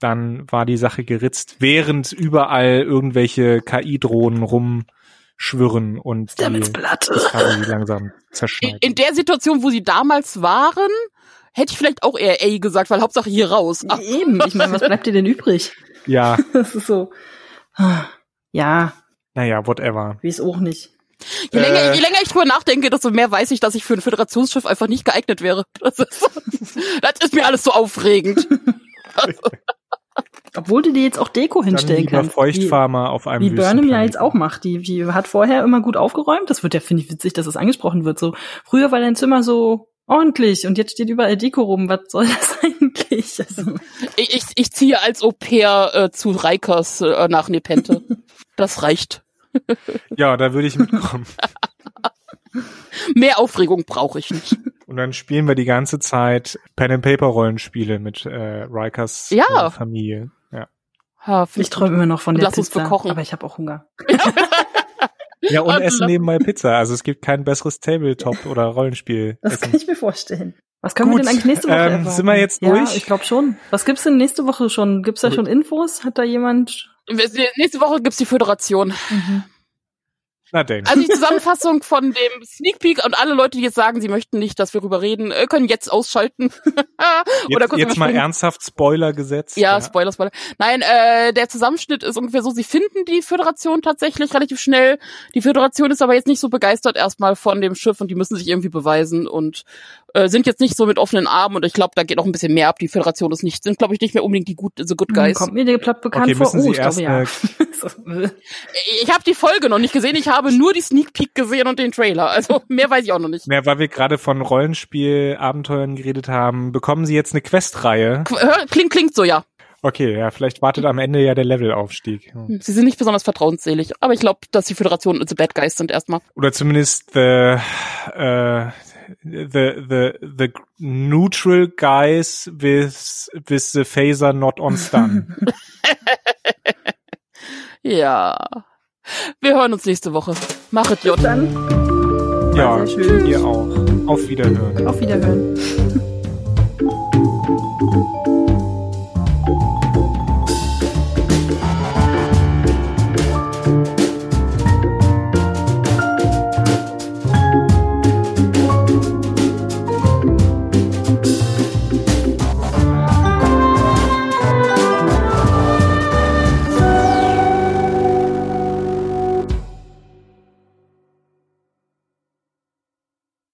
dann war die Sache geritzt, während überall irgendwelche KI-Drohnen rumschwirren und die. Discovery langsam in, zerschneiden. in der Situation, wo sie damals waren, hätte ich vielleicht auch eher ey gesagt, weil Hauptsache hier raus. Ach, Eben, ich meine, was bleibt dir denn übrig? ja, Das ist so. Ja, naja, whatever. wie es auch nicht. je, länger, Äh. je länger ich drüber nachdenke, desto mehr weiß ich, dass ich für ein Föderationsschiff einfach nicht geeignet wäre. Das ist, das ist mir alles so aufregend. Obwohl du dir jetzt auch Deko Dann hinstellen kannst. Wie, Feuchtfarmer auf einem wie Burnham ja jetzt auch macht. Die, die hat vorher immer gut aufgeräumt. Das wird ja, finde ich, witzig, dass es angesprochen wird. So, früher war dein Zimmer so ordentlich und jetzt steht überall Deko rum. Was soll das eigentlich? Also, Ich, ich, ich ziehe als Au pair äh, zu Reikers äh, nach Nepente. Das reicht. Ja, da würde ich mitkommen. Mehr Aufregung brauche ich nicht. Und dann spielen wir die ganze Zeit Pen and Paper Rollenspiele mit äh, Rikers Ja. äh, Familie. Ja. Ha, ich träume immer noch von der Lass uns Pizza, bekochen. aber ich habe auch Hunger. Ja, und Und essen nebenbei Pizza. Also es gibt kein besseres Tabletop oder Rollenspiel. Das kann ich mir vorstellen. Was können Gut, wir denn eigentlich nächste Woche ähm, erwarten? sind wir jetzt ja, durch? ich glaube schon. Was gibt's denn nächste Woche schon? Gibt's da Gut. schon Infos? Hat da jemand? Nächste Woche gibt's die Föderation. Na denn. Also die Zusammenfassung von dem Sneak Peek und alle Leute, die jetzt sagen, sie möchten nicht, dass wir darüber reden, äh, können jetzt ausschalten. Oder jetzt jetzt mal überspringen. ernsthaft Spoiler gesetzt. Ja, Spoiler, Spoiler. Nein, äh, der Zusammenschnitt ist ungefähr so, sie finden die Föderation tatsächlich relativ schnell. Die Föderation ist aber jetzt nicht so begeistert erstmal von dem Schiff und die müssen sich irgendwie beweisen und äh, sind jetzt nicht so mit offenen Armen und ich glaube, da geht noch ein bisschen mehr ab. Die Föderation ist nicht, sind glaube ich nicht mehr unbedingt die gut, the good guys. Hm, Kommt mir der Plot bekannt Okay, vor? müssen Oh, Sie ich glaube ja. So, äh. Ich habe die Folge noch nicht gesehen, ich habe nur die Sneak Peek gesehen und den Trailer. Also mehr weiß ich auch noch nicht. Ja, weil wir gerade von Rollenspiel-Abenteuern geredet haben, bekommen Sie jetzt eine Questreihe. Klingt, klingt so, ja. Okay, ja, vielleicht wartet am Ende ja der Levelaufstieg. Hm. Sie sind nicht besonders vertrauensselig, aber ich glaube, dass die Föderation the bad guys sind erstmal. Oder zumindest the, äh, the, the, the neutral guys with, with the phaser not on stun. Ja. Wir hören uns nächste Woche. Machet J. Dann ja, ihr auch. Auf Wiederhören. auf Wiederhören.